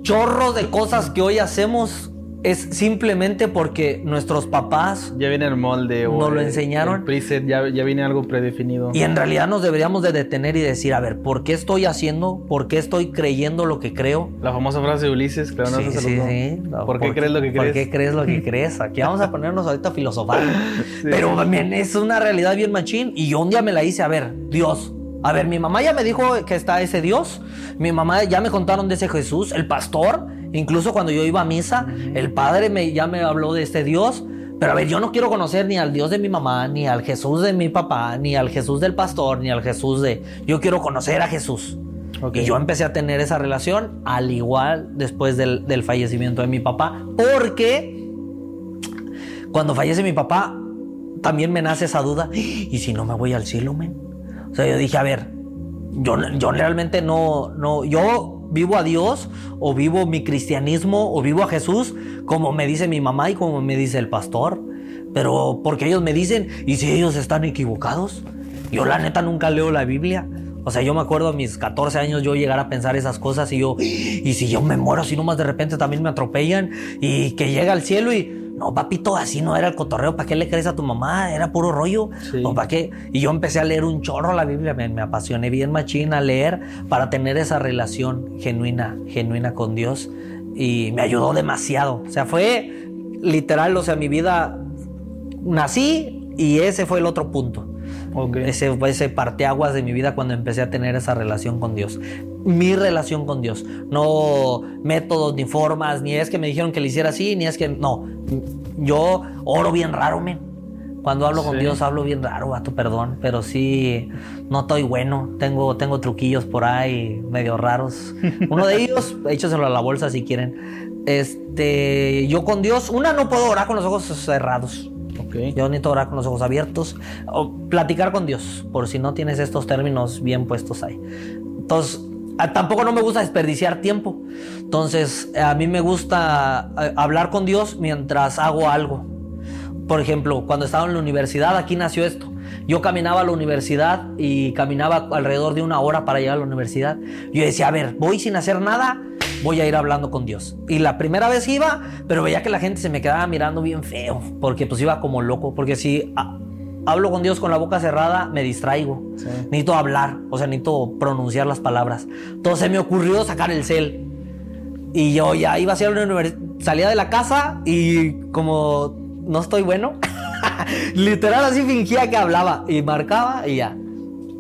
chorro de cosas que hoy hacemos es simplemente porque nuestros papás ya viene el molde o nos lo enseñaron. El preset ya, ya viene algo predefinido. Y en realidad nos deberíamos de detener y decir, a ver, ¿por qué estoy haciendo? ¿Por qué estoy creyendo lo que creo? La famosa frase de Ulises, claro, sí, sí, sí. ¿Por, qué crees lo que crees? ¿Por qué crees lo que crees? Aquí vamos a ponernos ahorita a filosofar. Pero también es una realidad bien machín. Y yo un día me la hice, a ver, Dios, a ver, mi mamá ya me dijo que está ese Dios. Mi mamá ya me contaron de ese Jesús, el pastor. Incluso cuando yo iba a misa, el padre me, ya me habló de este Dios. Pero a ver, yo no quiero conocer ni al Dios de mi mamá, ni al Jesús de mi papá, ni al Jesús del pastor, ni al Jesús de... Yo quiero conocer a Jesús. Y yo empecé a tener esa relación al igual después del, del fallecimiento de mi papá. Porque cuando fallece mi papá, también me nace esa duda. ¿Y si no me voy al cielo, men? O sea, yo dije, a ver, yo, yo realmente no, no, yo vivo a Dios o vivo mi cristianismo o vivo a Jesús como me dice mi mamá y como me dice el pastor. Pero porque ellos me dicen, ¿y si ellos están equivocados? Yo la neta nunca leo la Biblia. O sea, yo me acuerdo a mis 14 años yo llegar a pensar esas cosas y yo, ¿y si yo me muero así nomás de repente también me atropellan? Y que llega al cielo y no, papito, así no era el cotorreo. ¿Para qué le crees a tu mamá? Era puro rollo. ¿O para qué? Y yo empecé a leer un chorro la Biblia. Me, apasioné bien machina a leer para tener esa relación genuina, genuina con Dios. Y me ayudó demasiado. O sea, fue literal, o sea, mi vida nací y ese fue el otro punto. Ese fue ese parteaguas de mi vida cuando empecé a tener esa relación con Dios mi relación con Dios. No métodos ni formas, ni es que me dijeron que le hiciera así, ni es que no. Yo oro bien raro, men. Cuando hablo con Dios hablo bien raro, tu perdón, pero sí, no estoy bueno. Tengo, tengo truquillos por ahí medio raros. Uno de ellos, échaselo a la bolsa si quieren. Este, yo con Dios, una no puedo orar con los ojos cerrados. Okay. Yo necesito orar con los ojos abiertos o platicar con Dios, por si no tienes estos términos bien puestos ahí. Entonces, Ah, tampoco no me gusta desperdiciar tiempo. Entonces, a mí me gusta eh, hablar con Dios mientras hago algo. Por ejemplo, cuando estaba en la universidad, aquí nació esto. Yo caminaba a la universidad y caminaba alrededor de una hora para llegar a la universidad. Yo decía, a ver, voy sin hacer nada, voy a ir hablando con Dios. Y la primera vez iba, pero veía que la gente se me quedaba mirando bien feo, porque pues iba como loco, porque si hablo con Dios con la boca cerrada, me distraigo. Necesito hablar, o sea, necesito pronunciar las palabras. Entonces se me ocurrió sacar el cel. Y yo ya iba a hacer una universidad, salía de la casa y como no estoy bueno, literal así fingía que hablaba y marcaba y ya.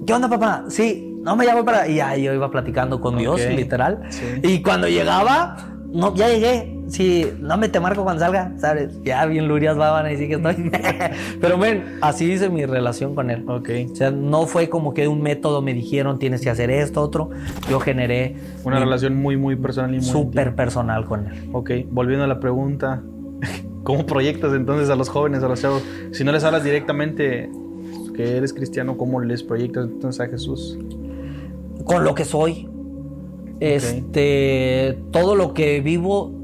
¿Qué onda, papá? Sí, no me llamo para... Y ya yo iba platicando con Dios, literal. Y cuando llegaba, no, ya llegué Sí, no me te marco cuando salga, ¿sabes? Ya bien lurias van a decir que estoy. Pero ven, así dice mi relación con él. Ok. O sea, no fue como que un método me dijeron tienes que hacer esto, otro. Yo generé. Una relación muy, muy personal y muy. Súper personal con él. Ok, volviendo a la pregunta. ¿Cómo proyectas entonces a los jóvenes, a los chavos? Si no les hablas directamente que eres cristiano, ¿cómo les proyectas entonces a Jesús? Con lo que soy. Este, todo lo que vivo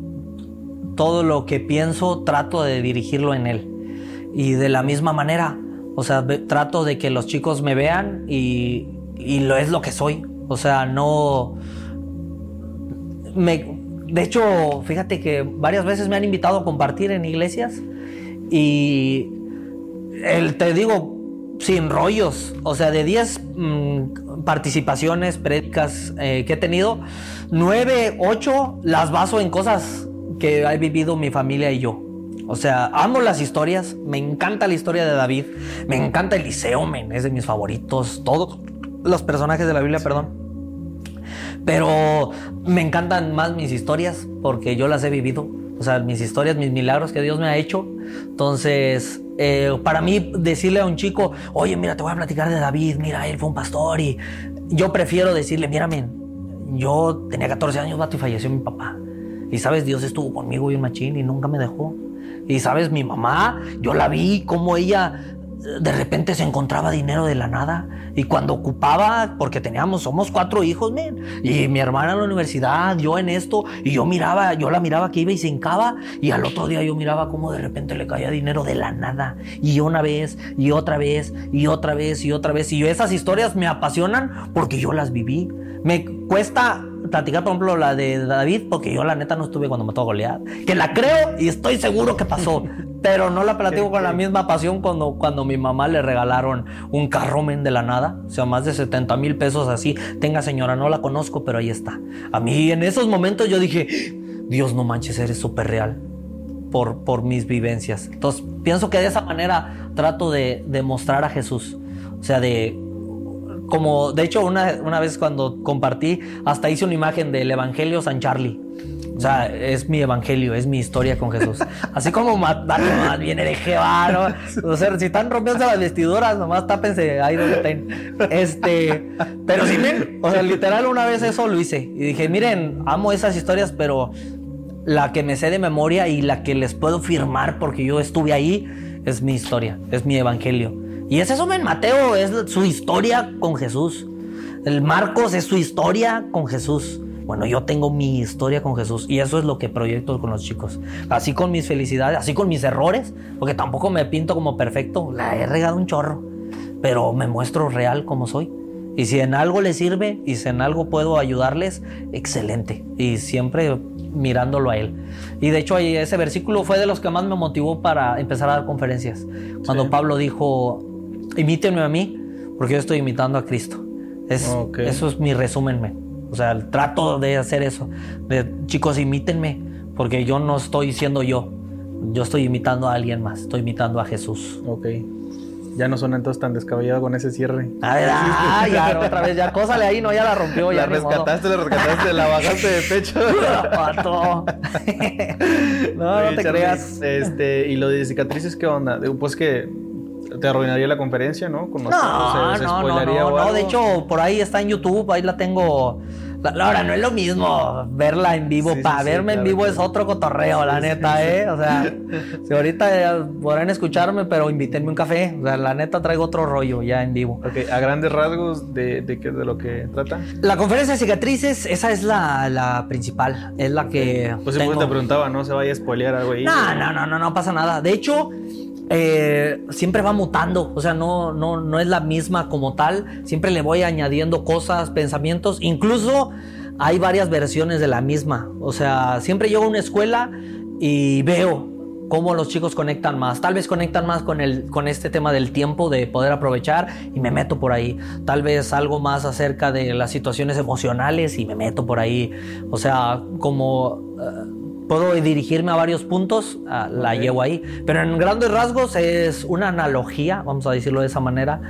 todo lo que pienso trato de dirigirlo en él. Y de la misma manera, o sea, trato de que los chicos me vean y, lo es lo que soy. O sea, no... Me, de hecho, fíjate que varias veces me han invitado a compartir en iglesias y el, te digo, sin rollos, o sea, de 10 mm, participaciones, prédicas eh, que he tenido, 9, 8 las baso en cosas que he vivido mi familia y yo. O sea, amo las historias, me encanta la historia de David, me encanta Eliseo, men, es de mis favoritos, todos los personajes de la Biblia, perdón. Pero me encantan más mis historias porque yo las he vivido. O sea, mis historias, mis milagros que Dios me ha hecho. Entonces, eh, para mí decirle a un chico, oye, mira, te voy a platicar de David, mira, él fue un pastor y yo prefiero decirle, mira, yo tenía 14 años, vato, y falleció mi papá. Y sabes, Dios estuvo conmigo y machín y nunca me dejó. Y sabes, mi mamá, yo la vi como ella de repente se encontraba dinero de la nada. Y cuando ocupaba, porque teníamos, somos cuatro hijos, men. Y mi hermana en la universidad, yo en esto. Y yo miraba, yo la miraba que iba y se hincaba. Y al otro día yo miraba cómo de repente le caía dinero de la nada. Y una vez, y otra vez, y otra vez, y otra vez. Y esas historias me apasionan porque yo las viví. Me cuesta platicar, por ejemplo, la de David, porque yo la neta no estuve cuando mató a Goliat. Que la creo y estoy seguro que pasó. pero no la platico con la misma pasión cuando, cuando mi mamá le regalaron un carromen de la nada. O sea, más de 70 mil pesos así. Tenga señora, no la conozco, pero ahí está. A mí en esos momentos yo dije, Dios no manches, eres súper real. Por, por mis vivencias. Entonces, pienso que de esa manera trato de, de mostrar a Jesús. O sea, de como de hecho una, una vez cuando compartí, hasta hice una imagen del Evangelio San Charlie. O sea, es mi evangelio, es mi historia con Jesús. Así como más viene de Jehová, ¿no? O sea, si están rompiendo las vestiduras, nomás tápense ahí donde estén. Este, pero sí, me, o sea, literal una vez eso lo hice. Y dije, miren, amo esas historias, pero la que me sé de memoria y la que les puedo firmar porque yo estuve ahí es mi historia, es mi evangelio. Y es eso, en Mateo es su historia con Jesús. El Marcos es su historia con Jesús. Bueno, yo tengo mi historia con Jesús y eso es lo que proyecto con los chicos. Así con mis felicidades, así con mis errores, porque tampoco me pinto como perfecto, la he regado un chorro, pero me muestro real como soy. Y si en algo les sirve y si en algo puedo ayudarles, excelente. Y siempre mirándolo a Él. Y de hecho ese versículo fue de los que más me motivó para empezar a dar conferencias. Cuando Pablo dijo, imítenme a mí, porque yo estoy imitando a Cristo. Es, Eso es mi resumen. O sea, trato de hacer eso. De, chicos, imítenme, porque yo no estoy siendo yo. Yo estoy imitando a alguien más. Estoy imitando a Jesús. Ok. Ya no son entonces tan descabellados con ese cierre. A ver, ah, ya otra vez, ya cósale ahí, no, ya la rompió. Ya la rescataste, la rescataste, la bajaste de pecho. no, no te creas. Este, y lo de cicatrices, ¿qué onda? Pues que te arruinaría la conferencia, ¿no? Con no, no, no, no, no, de hecho, por ahí está en YouTube, ahí la tengo Ahora, no es lo mismo verla en vivo. para verme en vivo es otro cotorreo, la neta, ¿eh? O sea, si ahorita podrán escucharme, pero invítenme un café. O sea, la neta traigo otro rollo ya en vivo. Ok, a grandes rasgos de, de, de lo que trata. La conferencia de cicatrices, esa es la, la principal. Es la que. Pues tengo... te preguntaba, ¿no? Se vaya a spoilear algo ahí. No, no, no, no, no pasa nada. De hecho. Eh, siempre va mutando, o sea, no, no, no es la misma como tal, siempre le voy añadiendo cosas, pensamientos, incluso hay varias versiones de la misma, o sea, siempre llego a una escuela y veo cómo los chicos conectan más. Tal vez conectan más con, el, con este tema del tiempo, de poder aprovechar y me meto por ahí. Tal vez algo más acerca de las situaciones emocionales y me meto por ahí. O sea, como... Eh, puedo dirigirme a varios puntos, ah, la llevo ahí. Pero en grandes rasgos es una analogía, vamos a decirlo de esa manera,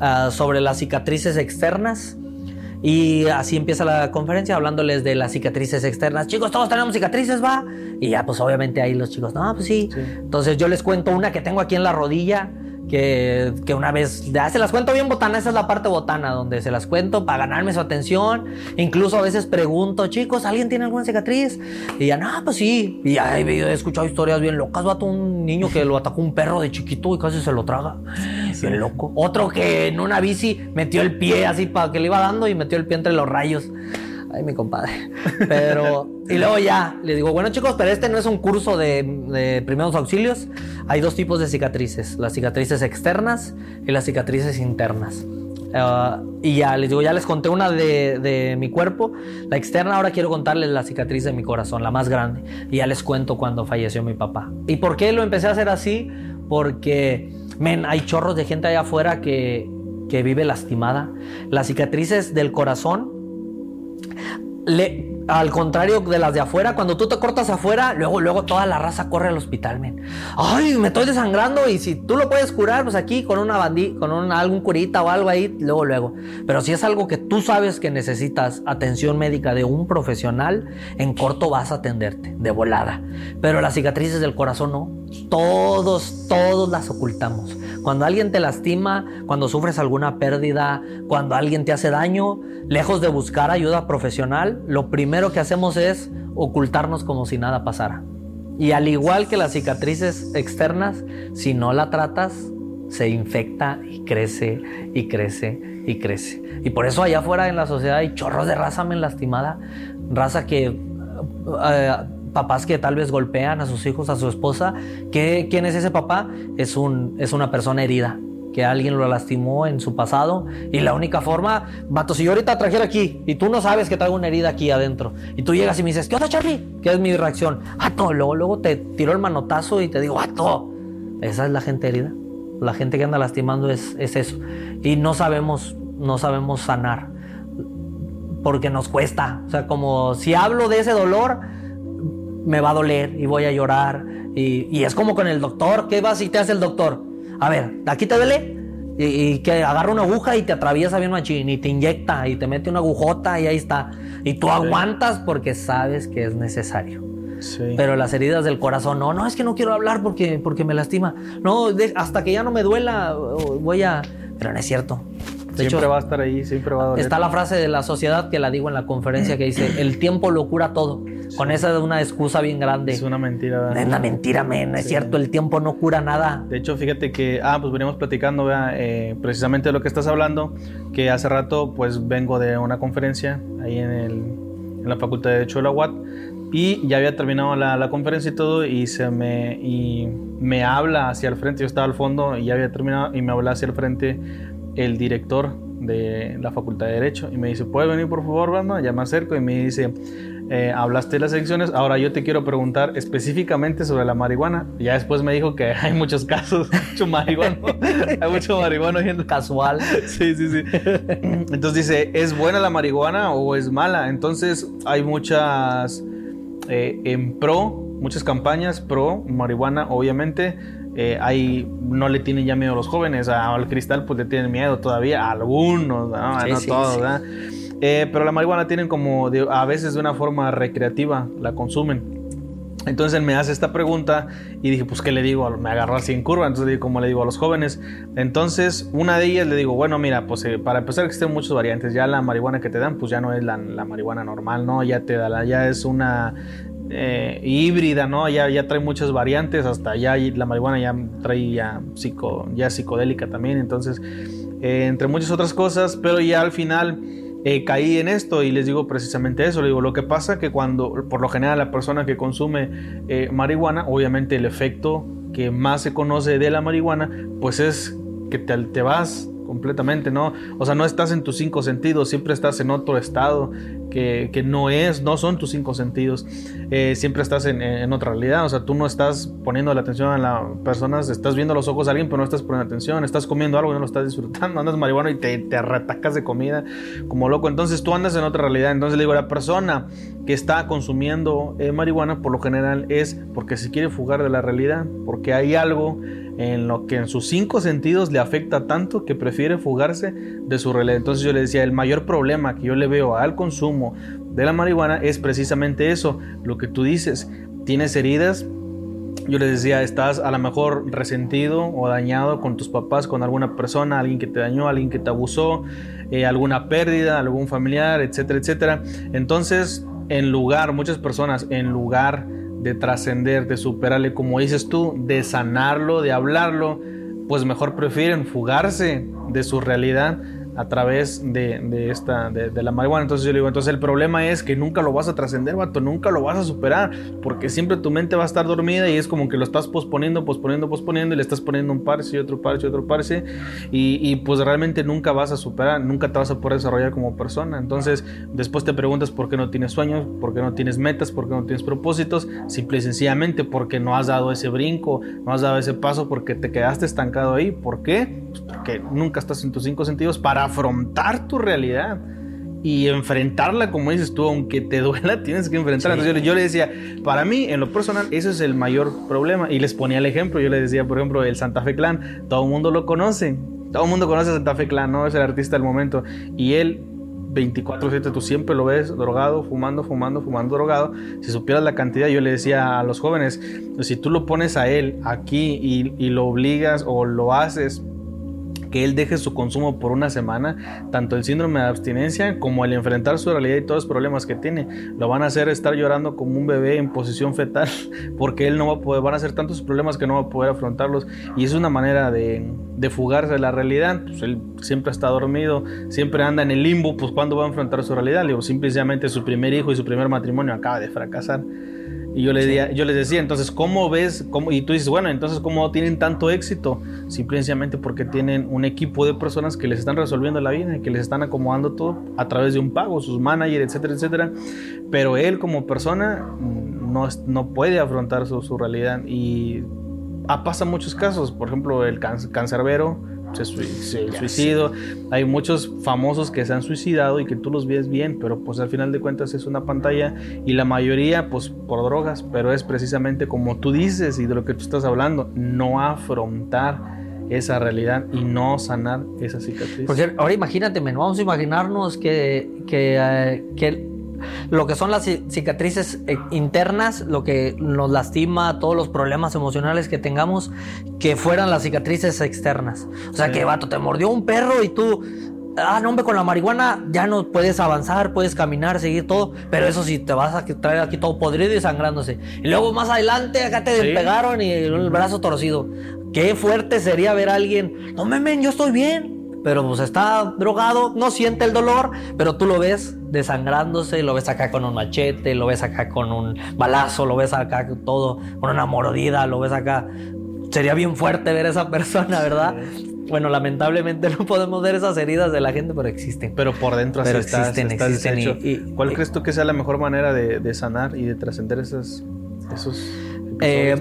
ah, sobre las cicatrices externas. Y así empieza la conferencia hablándoles de las cicatrices externas. Chicos, todos tenemos cicatrices, va. Y ya, pues obviamente ahí los chicos, no, pues sí. Entonces yo les cuento una que tengo aquí en la rodilla que, que, una vez, ya se las cuento bien botana, esa es la parte botana, donde se las cuento para ganarme su atención. Incluso a veces pregunto, chicos, ¿alguien tiene alguna cicatriz? Y ya, no, pues sí. Y ya he, escuchado historias bien locas. Vato, un niño que lo atacó un perro de chiquito y casi se lo traga. Bien loco. Otro que en una bici metió el pie así para que le iba dando y metió el pie entre los rayos. Ay, mi compadre. Pero, y luego ya, le digo, bueno chicos, pero este no es un curso de, primeros auxilios. Hay dos tipos de cicatrices, las cicatrices externas y las cicatrices internas. Ah, y ya les digo, ya les conté una de, mi cuerpo, la externa, ahora quiero contarles la cicatriz de mi corazón, la más grande. Y ya les cuento cuando falleció mi papá. ¿Y por qué lo empecé a hacer así? Porque, men, hay chorros de gente allá afuera que, que vive lastimada. Las cicatrices del corazón le, al contrario de las de afuera, cuando tú te cortas afuera, luego, luego toda la raza corre al hospital, men. Ay, me estoy desangrando y si tú lo puedes curar, pues aquí con una bandí, con un, algún curita o algo ahí, luego, luego. Pero si es algo que tú sabes que necesitas atención médica de un profesional, en corto vas a atenderte, de volada. Pero las cicatrices del corazón no. Todos, todos las ocultamos. Cuando alguien te lastima, cuando sufres alguna pérdida, cuando alguien te hace daño, lejos de buscar ayuda profesional, lo primero que hacemos es ocultarnos como si nada pasara. Y al igual que las cicatrices externas, si no la tratas, se infecta y crece y crece y crece. Y por eso allá afuera en la sociedad hay chorros de raza men lastimada, raza que... Eh, papás que tal vez golpean a sus hijos, a su esposa. ¿Quién es ese papá? Es, un, es una persona herida. Que alguien lo lastimó en su pasado y la única forma, vato, si yo ahorita trajera aquí y tú no sabes que traigo una herida aquí adentro y tú llegas y me dices, ¿qué onda Charlie? ¿Qué es mi reacción? Vato, luego, luego te tiro el manotazo y te digo, vato, esa es la gente herida. La gente que anda lastimando es, es eso. Y no sabemos, no sabemos sanar porque nos cuesta. O sea, como si hablo de ese dolor, me va a doler y voy a llorar. Y, y es como con el doctor, ¿qué vas y te hace el doctor? A ver, ¿aquí te duele? Y, que agarra una aguja y te atraviesa bien machín y te inyecta y te mete una agujota y ahí está. Y tú aguantas porque sabes que es necesario. Sí. Pero las heridas del corazón, no, no, es que no quiero hablar porque, porque me lastima. No, hasta que ya no me duela, voy a... Pero no es cierto siempre va a estar ahí, siempre va a doler. Está la frase de la sociedad que la digo en la conferencia que dice, el tiempo lo cura todo. Con esa es una excusa bien grande. Es una mentira. Es una mentira, men. Es cierto, el tiempo no cura nada. De hecho, fíjate que, ah, pues veníamos platicando eh, precisamente de lo que estás hablando, que hace rato pues vengo de una conferencia ahí en, el, en la Facultad de Derecho de la UAT y ya había terminado la, la, conferencia y todo y se me y me habla hacia el frente yo estaba al fondo y ya había terminado y me habla hacia el frente el director de la Facultad de Derecho y me dice, ¿puedes venir por favor, Banda? Ya me acerco y me dice, eh, hablaste de las elecciones, ahora yo te quiero preguntar específicamente sobre la marihuana. ya después me dijo que hay muchos casos, mucho marihuana, hay mucho marihuana en casual. Sí, sí, sí. Entonces dice, ¿es buena la marihuana o es mala? Entonces hay muchas eh, en pro, muchas campañas pro marihuana, obviamente eh, hay, no le tienen ya miedo a los jóvenes, al cristal pues le tienen miedo todavía, algunos, no, todos, eh, pero la marihuana tienen como a veces de una forma recreativa, la consumen. Entonces él me hace esta pregunta y dije, pues, ¿qué le digo? Me agarró así en curva, entonces digo, ¿cómo le digo a los jóvenes? Entonces, una de ellas le digo, bueno, mira, pues eh, para empezar existen muchas variantes, ya la marihuana que te dan, pues ya no es la, la marihuana normal, ¿no? Ya te da, ya es una eh, híbrida, ¿no? Ya, ya trae muchas variantes, hasta ya la marihuana ya trae ya, psico, ya psicodélica también, entonces, eh, entre muchas otras cosas, pero ya al final eh, caí en esto y les digo precisamente eso, le digo, lo que pasa que cuando, por lo general, la persona que consume marihuana, obviamente el efecto que más se conoce de la marihuana, pues es que te, te vas completamente, ¿no? O sea, no estás en tus cinco sentidos, siempre estás en otro estado que, que no es, no son tus cinco sentidos, eh, siempre estás en, en, otra realidad, o sea, tú no estás poniendo la atención a las personas, estás viendo los ojos a alguien, pero no estás poniendo atención, estás comiendo algo y no lo estás disfrutando, andas marihuana y te, te retacas de comida como loco, entonces tú andas en otra realidad, entonces le digo, la persona que está consumiendo eh, marihuana por lo general es porque se quiere fugar de la realidad, porque hay algo en lo que en sus cinco sentidos le afecta tanto que prefiere fugarse de su realidad. Entonces yo le decía, el mayor problema que yo le veo al consumo de la marihuana es precisamente eso, lo que tú dices, tienes heridas. Yo le decía, estás a lo mejor resentido o dañado con tus papás, con alguna persona, alguien que te dañó, alguien que te abusó, eh, alguna pérdida, algún familiar, etcétera, etcétera. Entonces, en lugar, muchas personas, en lugar de trascender, de superarle, como dices tú, de sanarlo, de hablarlo, pues mejor prefieren fugarse de su realidad a través de, esta, de, la marihuana. Entonces yo le digo, entonces el problema es que nunca lo vas a trascender, vato, nunca lo vas a superar, porque siempre tu mente va a estar dormida y es como que lo estás posponiendo, posponiendo, posponiendo y le estás poniendo un parche y otro parche otro parche y, y pues realmente nunca vas a superar, nunca te vas a poder desarrollar como persona. Entonces después te preguntas por qué no tienes sueños, por qué no tienes metas, por qué no tienes propósitos, simple y sencillamente porque no has dado ese brinco, no has dado ese paso porque te quedaste estancado ahí. ¿Por qué? Pues porque nunca estás en tus cinco sentidos para afrontar tu realidad y enfrentarla, como dices tú, aunque te duela, tienes que enfrentarla. Entonces yo, le decía, para mí, en lo personal, ese es el mayor problema. Y les ponía el ejemplo, yo le decía, por ejemplo, el Santa Fe Clan, todo el mundo lo conoce. Todo el mundo conoce a Santa Fe Clan, ¿no? Es el artista del momento. Y él 24/7 tú siempre lo ves drogado, fumando, fumando, fumando, drogado. Si supieras la cantidad, yo le decía a los jóvenes, si tú lo pones a él aquí y, y lo obligas o lo haces que él deje su consumo por una semana, tanto el síndrome de abstinencia como el enfrentar su realidad y todos los problemas que tiene, lo van a hacer estar llorando como un bebé en posición fetal, porque él no va poder, van a ser tantos problemas que no va a poder afrontarlos y es una manera de, de fugarse de la realidad, pues él siempre está dormido, siempre anda en el limbo, pues cuando va a enfrentar su realidad, le digo, simplemente su primer hijo y su primer matrimonio acaba de fracasar. Y yo, le yo les decía, entonces, ¿cómo ves? Cómo? Y tú dices, bueno, entonces, ¿cómo tienen tanto éxito? Simplemente porque tienen un equipo de personas que les están resolviendo la vida, que les están acomodando todo a través de un pago, sus managers, etcétera, etcétera. Pero él como persona mm, no, no puede afrontar su, su realidad. Y pasa muchos casos, por ejemplo, el cancerbero se, suicidio. Hay muchos famosos que se han suicidado y que tú los ves bien, pero pues al final de cuentas es una pantalla y la mayoría pues por drogas, pero es precisamente como tú dices y de lo que tú estás hablando, no afrontar esa realidad y no sanar esa cicatriz. Porque ahora imagínate, vamos a imaginarnos que, que, eh, que lo que son las cicatrices eh, internas, lo que nos lastima, todos los problemas emocionales que tengamos, que fueran las cicatrices externas. O sea, que vato, te mordió un perro y tú, ah, no, hombre, con la marihuana ya no puedes avanzar, puedes caminar, seguir todo, pero eso sí, te vas a traer aquí todo podrido y sangrándose. Y luego más adelante acá te despegaron y el brazo torcido. Qué fuerte sería ver a alguien, no me yo estoy bien pero pues está drogado, no siente el dolor, pero tú lo ves desangrándose, lo ves acá con un machete, lo ves acá con un balazo, lo ves acá todo, con una mordida, lo ves acá. Sería bien fuerte ver a esa persona, ¿verdad? Bueno, lamentablemente no podemos ver esas heridas de la gente, pero existen. Pero por dentro así existen, existen. Y, ¿Cuál crees tú que sea la mejor manera de, de sanar y de trascender esos, esos eh,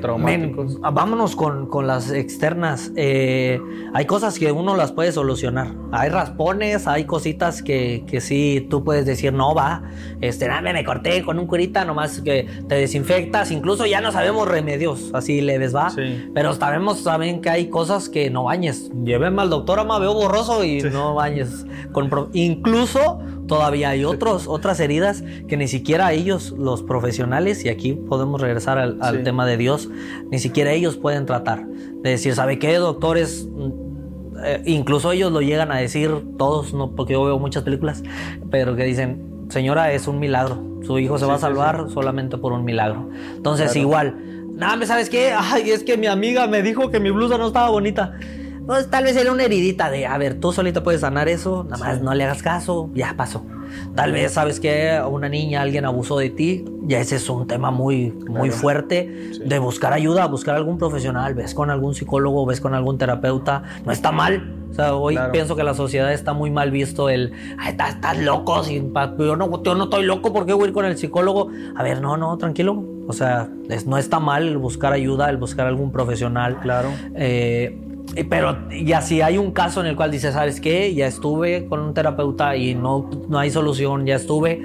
vámonos con, las externas. Eh, hay cosas que uno las puede solucionar. Hay raspones, hay cositas que, que sí tú puedes decir, no va. Este, nada, me corté con un curita, nomás que te desinfectas. Incluso ya no sabemos remedios, así leves, va. Pero sabemos también que hay cosas que no bañes. Llévenme al doctor, ama, veo borroso y no bañes. Con incluso todavía hay otros, otras heridas que ni siquiera ellos, los profesionales, y aquí podemos regresar al, tema de Dios, ni siquiera ellos pueden tratar. De decir, ¿sabe qué, doctores? Eh, incluso ellos lo llegan a decir, todos, no, porque yo veo muchas películas, pero que dicen, señora, es un milagro. Su hijo se va a salvar solamente por un milagro. Entonces, igual, nada, ¿sabes qué? Ay, es que mi amiga me dijo que mi blusa no estaba bonita. Pues tal vez era una heridita de, a ver, tú solito puedes sanar eso, nada más no le hagas caso, ya pasó. Tal vez, ¿sabes que Una niña, alguien abusó de ti, ya ese es un tema muy, muy fuerte de buscar ayuda, buscar algún profesional, ves con algún psicólogo, ves con algún terapeuta, no está mal. O sea, hoy pienso que la sociedad está muy mal visto el, estás, loco, yo, no, yo no estoy loco, ¿por qué voy a ir con el psicólogo? A ver, no, no, tranquilo. O sea, no está mal el buscar ayuda, el buscar algún profesional. Claro. Eh, pero ya si hay un caso en el cual dices, ¿sabes qué? Ya estuve con un terapeuta y no, no hay solución, ya estuve,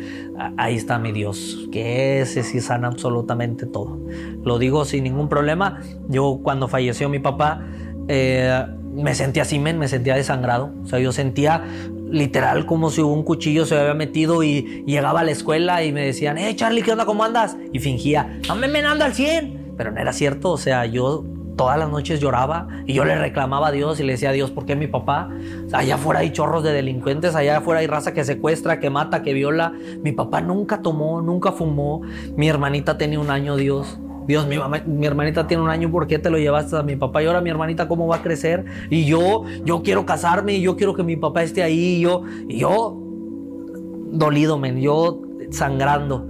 ahí está mi Dios, que ese sí sana absolutamente todo. Lo digo sin ningún problema. Yo cuando falleció mi papá, eh, me sentía así, me sentía desangrado. O sea, yo sentía literal como si un cuchillo se había metido y llegaba a la escuela y me decían, eh, Charlie, ¿qué onda? ¿Cómo andas? Y fingía, no me ando al 100. Pero no era cierto, o sea, yo todas las noches lloraba y yo le reclamaba a Dios y le decía a Dios, ¿por qué mi papá? allá afuera hay chorros de delincuentes, allá afuera hay raza que secuestra, que mata, que viola. Mi papá nunca tomó, nunca fumó. Mi hermanita tenía un año, Dios. Dios, mi, hermanita tiene un año, ¿por qué te lo llevaste a mi papá? Y ahora mi hermanita, ¿cómo va a crecer? Y yo, yo quiero casarme y yo quiero que mi papá esté ahí. Y yo, y yo, dolido, men, yo sangrando.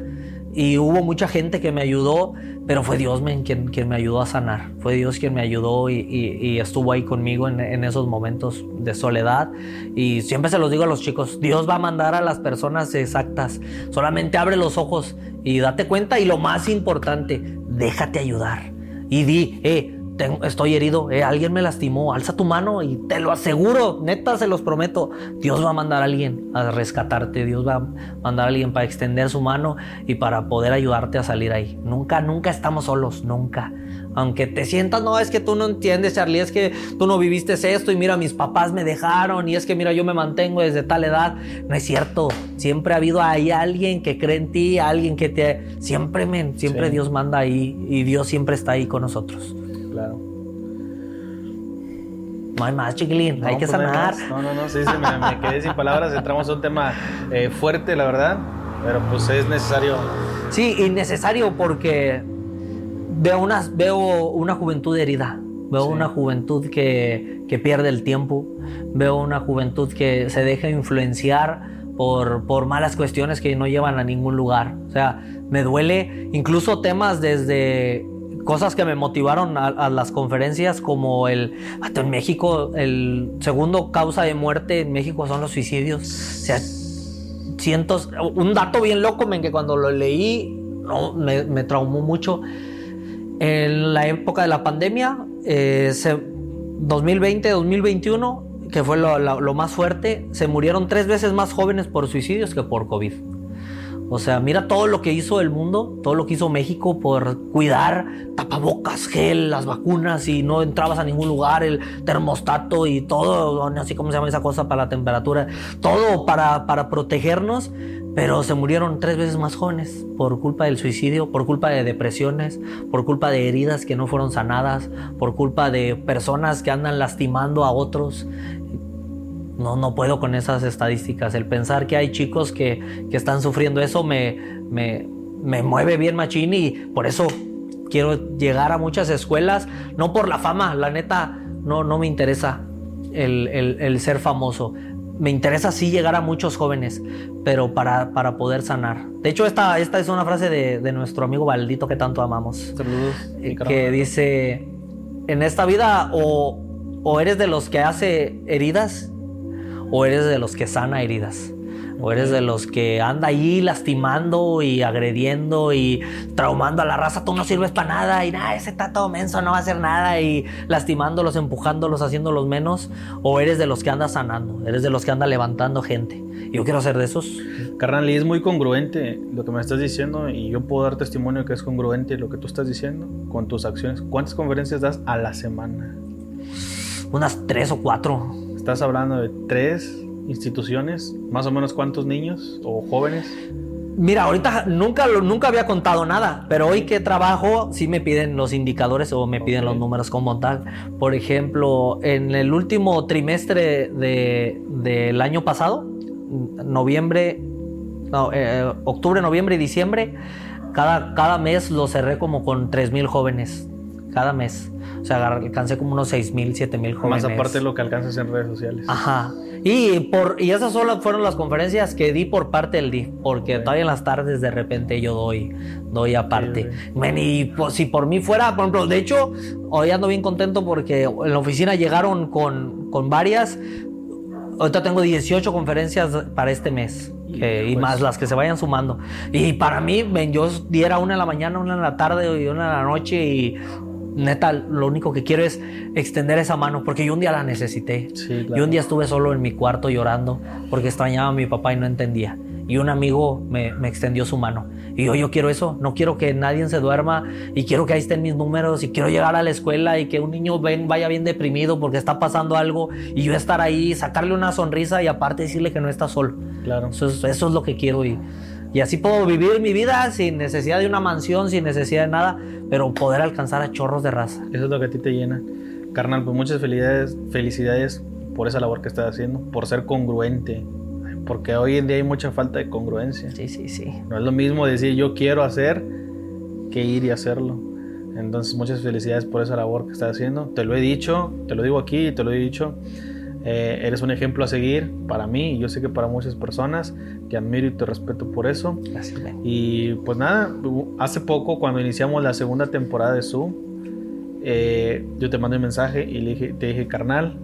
Y hubo mucha gente que me ayudó, pero fue Dios quien, quien me ayudó a sanar. Fue Dios quien me ayudó y, estuvo ahí conmigo en, en, esos momentos de soledad. Y siempre se los digo a los chicos, Dios va a mandar a las personas exactas. Solamente abre los ojos y date cuenta. Y lo más importante, déjate ayudar. Y di, eh, estoy herido, eh, alguien me lastimó, alza tu mano y te lo aseguro, neta se los prometo, Dios va a mandar a alguien a rescatarte, Dios va a mandar a alguien para extender su mano y para poder ayudarte a salir ahí. Nunca, nunca estamos solos, nunca. Aunque te sientas, no, es que tú no entiendes, Charlie, es que tú no viviste esto y mira, mis papás me dejaron y es que mira, yo me mantengo desde tal edad. No es cierto, siempre ha habido ahí alguien que cree en ti, alguien que te... Siempre, men, siempre Dios manda ahí y Dios siempre está ahí con nosotros claro. No hay más, chiquilín, hay que pues sanar. No, no, no, sí, sí me, quedé sin palabras. Entramos a un tema eh, fuerte, la verdad, pero pues es necesario. Sí, innecesario porque veo una, veo una juventud herida. Veo una juventud que, que pierde el tiempo. Veo una juventud que se deja influenciar por, por malas cuestiones que no llevan a ningún lugar. O sea, me duele incluso temas desde cosas que me motivaron a, las conferencias como el en México el segundo causa de muerte en México son los suicidios o sea cientos un dato bien loco men, que cuando lo leí me, me, traumó mucho en la época de la pandemia eh, 2020 2021 que fue lo, más fuerte, se murieron tres veces más jóvenes por suicidios que por COVID. O sea, mira todo lo que hizo el mundo, todo lo que hizo México por cuidar tapabocas, gel, las vacunas y no entrabas a ningún lugar, el termostato y todo, así como se llama esa cosa para la temperatura, todo para, para protegernos, pero se murieron tres veces más jóvenes por culpa del suicidio, por culpa de depresiones, por culpa de heridas que no fueron sanadas, por culpa de personas que andan lastimando a otros no, no puedo con esas estadísticas. El pensar que hay chicos que, que están sufriendo eso me, me, me, mueve bien machín y por eso quiero llegar a muchas escuelas, no por la fama, la neta, no, no me interesa el, el, el ser famoso. Me interesa sí llegar a muchos jóvenes, pero para, para poder sanar. De hecho, esta, esta es una frase de, de nuestro amigo Baldito que tanto amamos. Saludos. Eh, que dice, en esta vida o, o eres de los que hace heridas o eres de los que sana heridas. O eres de los que anda ahí lastimando y agrediendo y traumando a la raza, tú no sirves para nada y nada, ese está todo menso, no va a hacer nada y lastimándolos, empujándolos, haciéndolos menos. O eres de los que anda sanando, eres de los que anda levantando gente. Yo quiero ser de esos. Carnal, y es muy congruente lo que me estás diciendo y yo puedo dar testimonio que es congruente lo que tú estás diciendo con tus acciones. ¿Cuántas conferencias das a la semana? Unas tres o cuatro. Estás hablando de tres instituciones, más o menos cuántos niños o jóvenes. Mira, ahorita nunca, nunca había contado nada, pero hoy que trabajo sí me piden los indicadores o me piden los números como tal. Por ejemplo, en el último trimestre de, del año pasado, noviembre, no, eh, octubre, noviembre y diciembre, cada, cada mes lo cerré como con 3.000 jóvenes, cada mes. O sea, alcancé como unos 6 mil, 7 mil jóvenes. Más aparte de lo que alcanzas en redes sociales. Ajá. Y, por, y esas solo fueron las conferencias que di por parte del DIF, porque todavía en las tardes de repente yo doy, doy aparte. y pues, si por mí fuera, por ejemplo, de hecho, hoy ando bien contento porque en la oficina llegaron con, con varias. Ahorita tengo 18 conferencias para este mes. y pues. más las que se vayan sumando. Y para mí, ven, yo diera una en la mañana, una en la tarde y una en la noche y neta, lo único que quiero es extender esa mano, porque yo un día la necesité. Yo un día estuve solo en mi cuarto llorando porque extrañaba a mi papá y no entendía. Y un amigo me, extendió su mano. Y yo, yo quiero eso, no quiero que nadie se duerma y quiero que ahí estén mis números y quiero llegar a la escuela y que un niño ven, vaya bien deprimido porque está pasando algo y yo estar ahí, sacarle una sonrisa y aparte decirle que no está solo. Claro. Eso, eso es lo que quiero y y así puedo vivir mi vida sin necesidad de una mansión, sin necesidad de nada, pero poder alcanzar a chorros de raza. Eso es lo que a ti te llena. Carnal, pues muchas felicidades, felicidades por esa labor que estás haciendo, por ser congruente. Porque hoy en día hay mucha falta de congruencia. Sí, sí, sí. No es lo mismo decir yo quiero hacer que ir y hacerlo. Entonces, muchas felicidades por esa labor que estás haciendo. Te lo he dicho, te lo digo aquí, te lo he dicho. Eh, eres un ejemplo a seguir para mí y yo sé que para muchas personas. Te admiro y te respeto por eso. Y pues nada, hace poco cuando iniciamos la segunda temporada de Zoom, eh, yo te mandé un mensaje y le dije, te dije, carnal,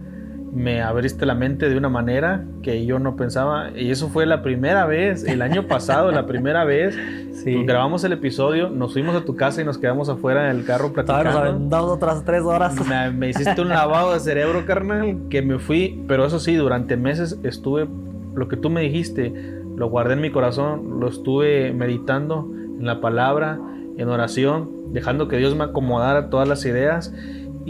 me abriste la mente de una manera que yo no pensaba. Y eso fue la primera vez, el año pasado, la primera vez. Sí. Grabamos el episodio, nos fuimos a tu casa y nos quedamos afuera en el carro platicando. Nos dado otras tres horas. Me, hiciste un lavado de cerebro, carnal, que me fui. Pero eso sí, durante meses estuve, lo que tú me dijiste, lo guardé en mi corazón, lo estuve meditando en la palabra, en oración, dejando que Dios me acomodara todas las ideas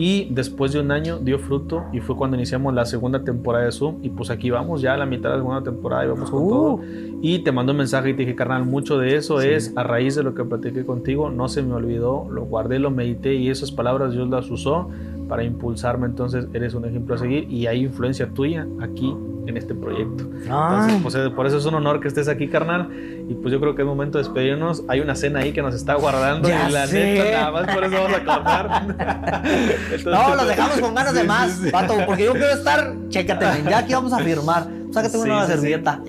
y después de un año dio fruto y fue cuando iniciamos la segunda temporada de Zoom. Y pues aquí vamos ya a la mitad de la segunda temporada y vamos con todo. Uh. Y te mando un mensaje y te dije, carnal, mucho de eso es a raíz de lo que platiqué contigo. No se me olvidó, lo guardé, lo medité y esas palabras Dios las usó para impulsarme. Entonces eres un ejemplo a seguir y hay influencia tuya aquí en este proyecto. Entonces, pues, eh, por eso es un honor que estés aquí, carnal. Y pues yo creo que es momento de despedirnos. Hay una cena ahí que nos está guardando y la neta, nada más por eso vamos a cortar. no, lo dejamos con ganas de más, pato, porque yo quiero estar, chécate, ya aquí vamos a firmar. sácate una nueva servilleta.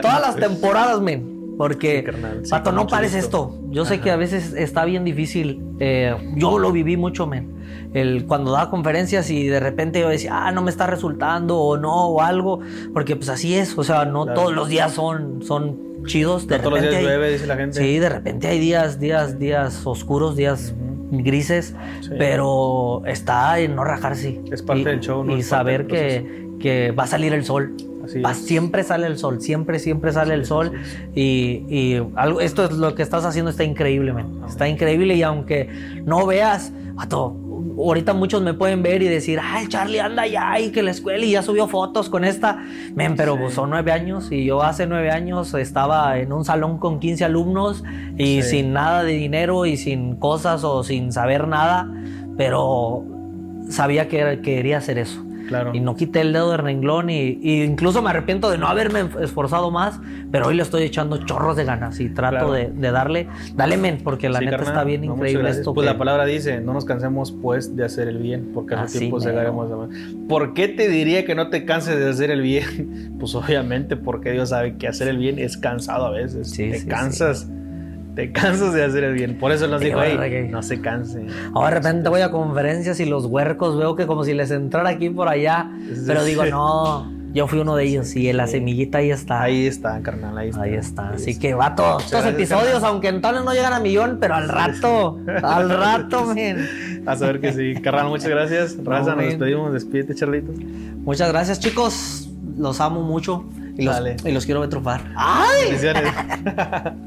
Todas las temporadas, men. Porque, Pato, no pares esto. Yo sé que a veces está bien difícil. Eh, yo lo viví mucho, men. El, cuando daba conferencias y de repente yo decía, ah, no me está resultando o no, o algo. Porque pues así es. O sea, no todos los días son, son chidos. De todos los días llueve, dice la gente. Sí, de repente hay días, días, días oscuros, días grises, pero está en no rajarse. Es parte del show, ¿no? Y saber que, que va a salir el sol siempre sale el sol, siempre, siempre sale el sol. Y, algo, esto es lo que estás haciendo, está increíble, Está increíble y aunque no veas, ahorita muchos me pueden ver y decir, ay, Charlie anda ya y que la escuela y ya subió fotos con esta. Men, pero pues, son nueve años y yo hace nueve años estaba en un salón con 15 alumnos y sin nada de dinero y sin cosas o sin saber nada, pero sabía que quería hacer eso. Y no quité el dedo de renglón y, incluso me arrepiento de no haberme esforzado más, pero hoy le estoy echando chorros de ganas y trato de, darle, dale men, porque la neta está bien increíble esto. Pues la palabra dice, no nos cansemos pues de hacer el bien, porque a tiempo llegaremos a... ¿Por qué te diría que no te canses de hacer el bien? Pues obviamente porque Dios sabe que hacer el bien es cansado a veces. te cansas te cansas de hacer el bien. Por eso nos dijo, ahí, no se canse. Ahora de repente voy a conferencias y los huercos veo que como si les entrara aquí por allá. Pero digo, no, yo fui uno de ellos y la semillita ahí está. Ahí está, carnal, ahí está. Ahí está. Así que va todos estos episodios, aunque entonces no llegan a millón, pero al rato, al rato, men. A saber que sí. Carnal, muchas gracias. Raza, nos despedimos. Despídete, Charlito. Muchas gracias, chicos. Los amo mucho y los, y los quiero ver trufar. ¡Ay!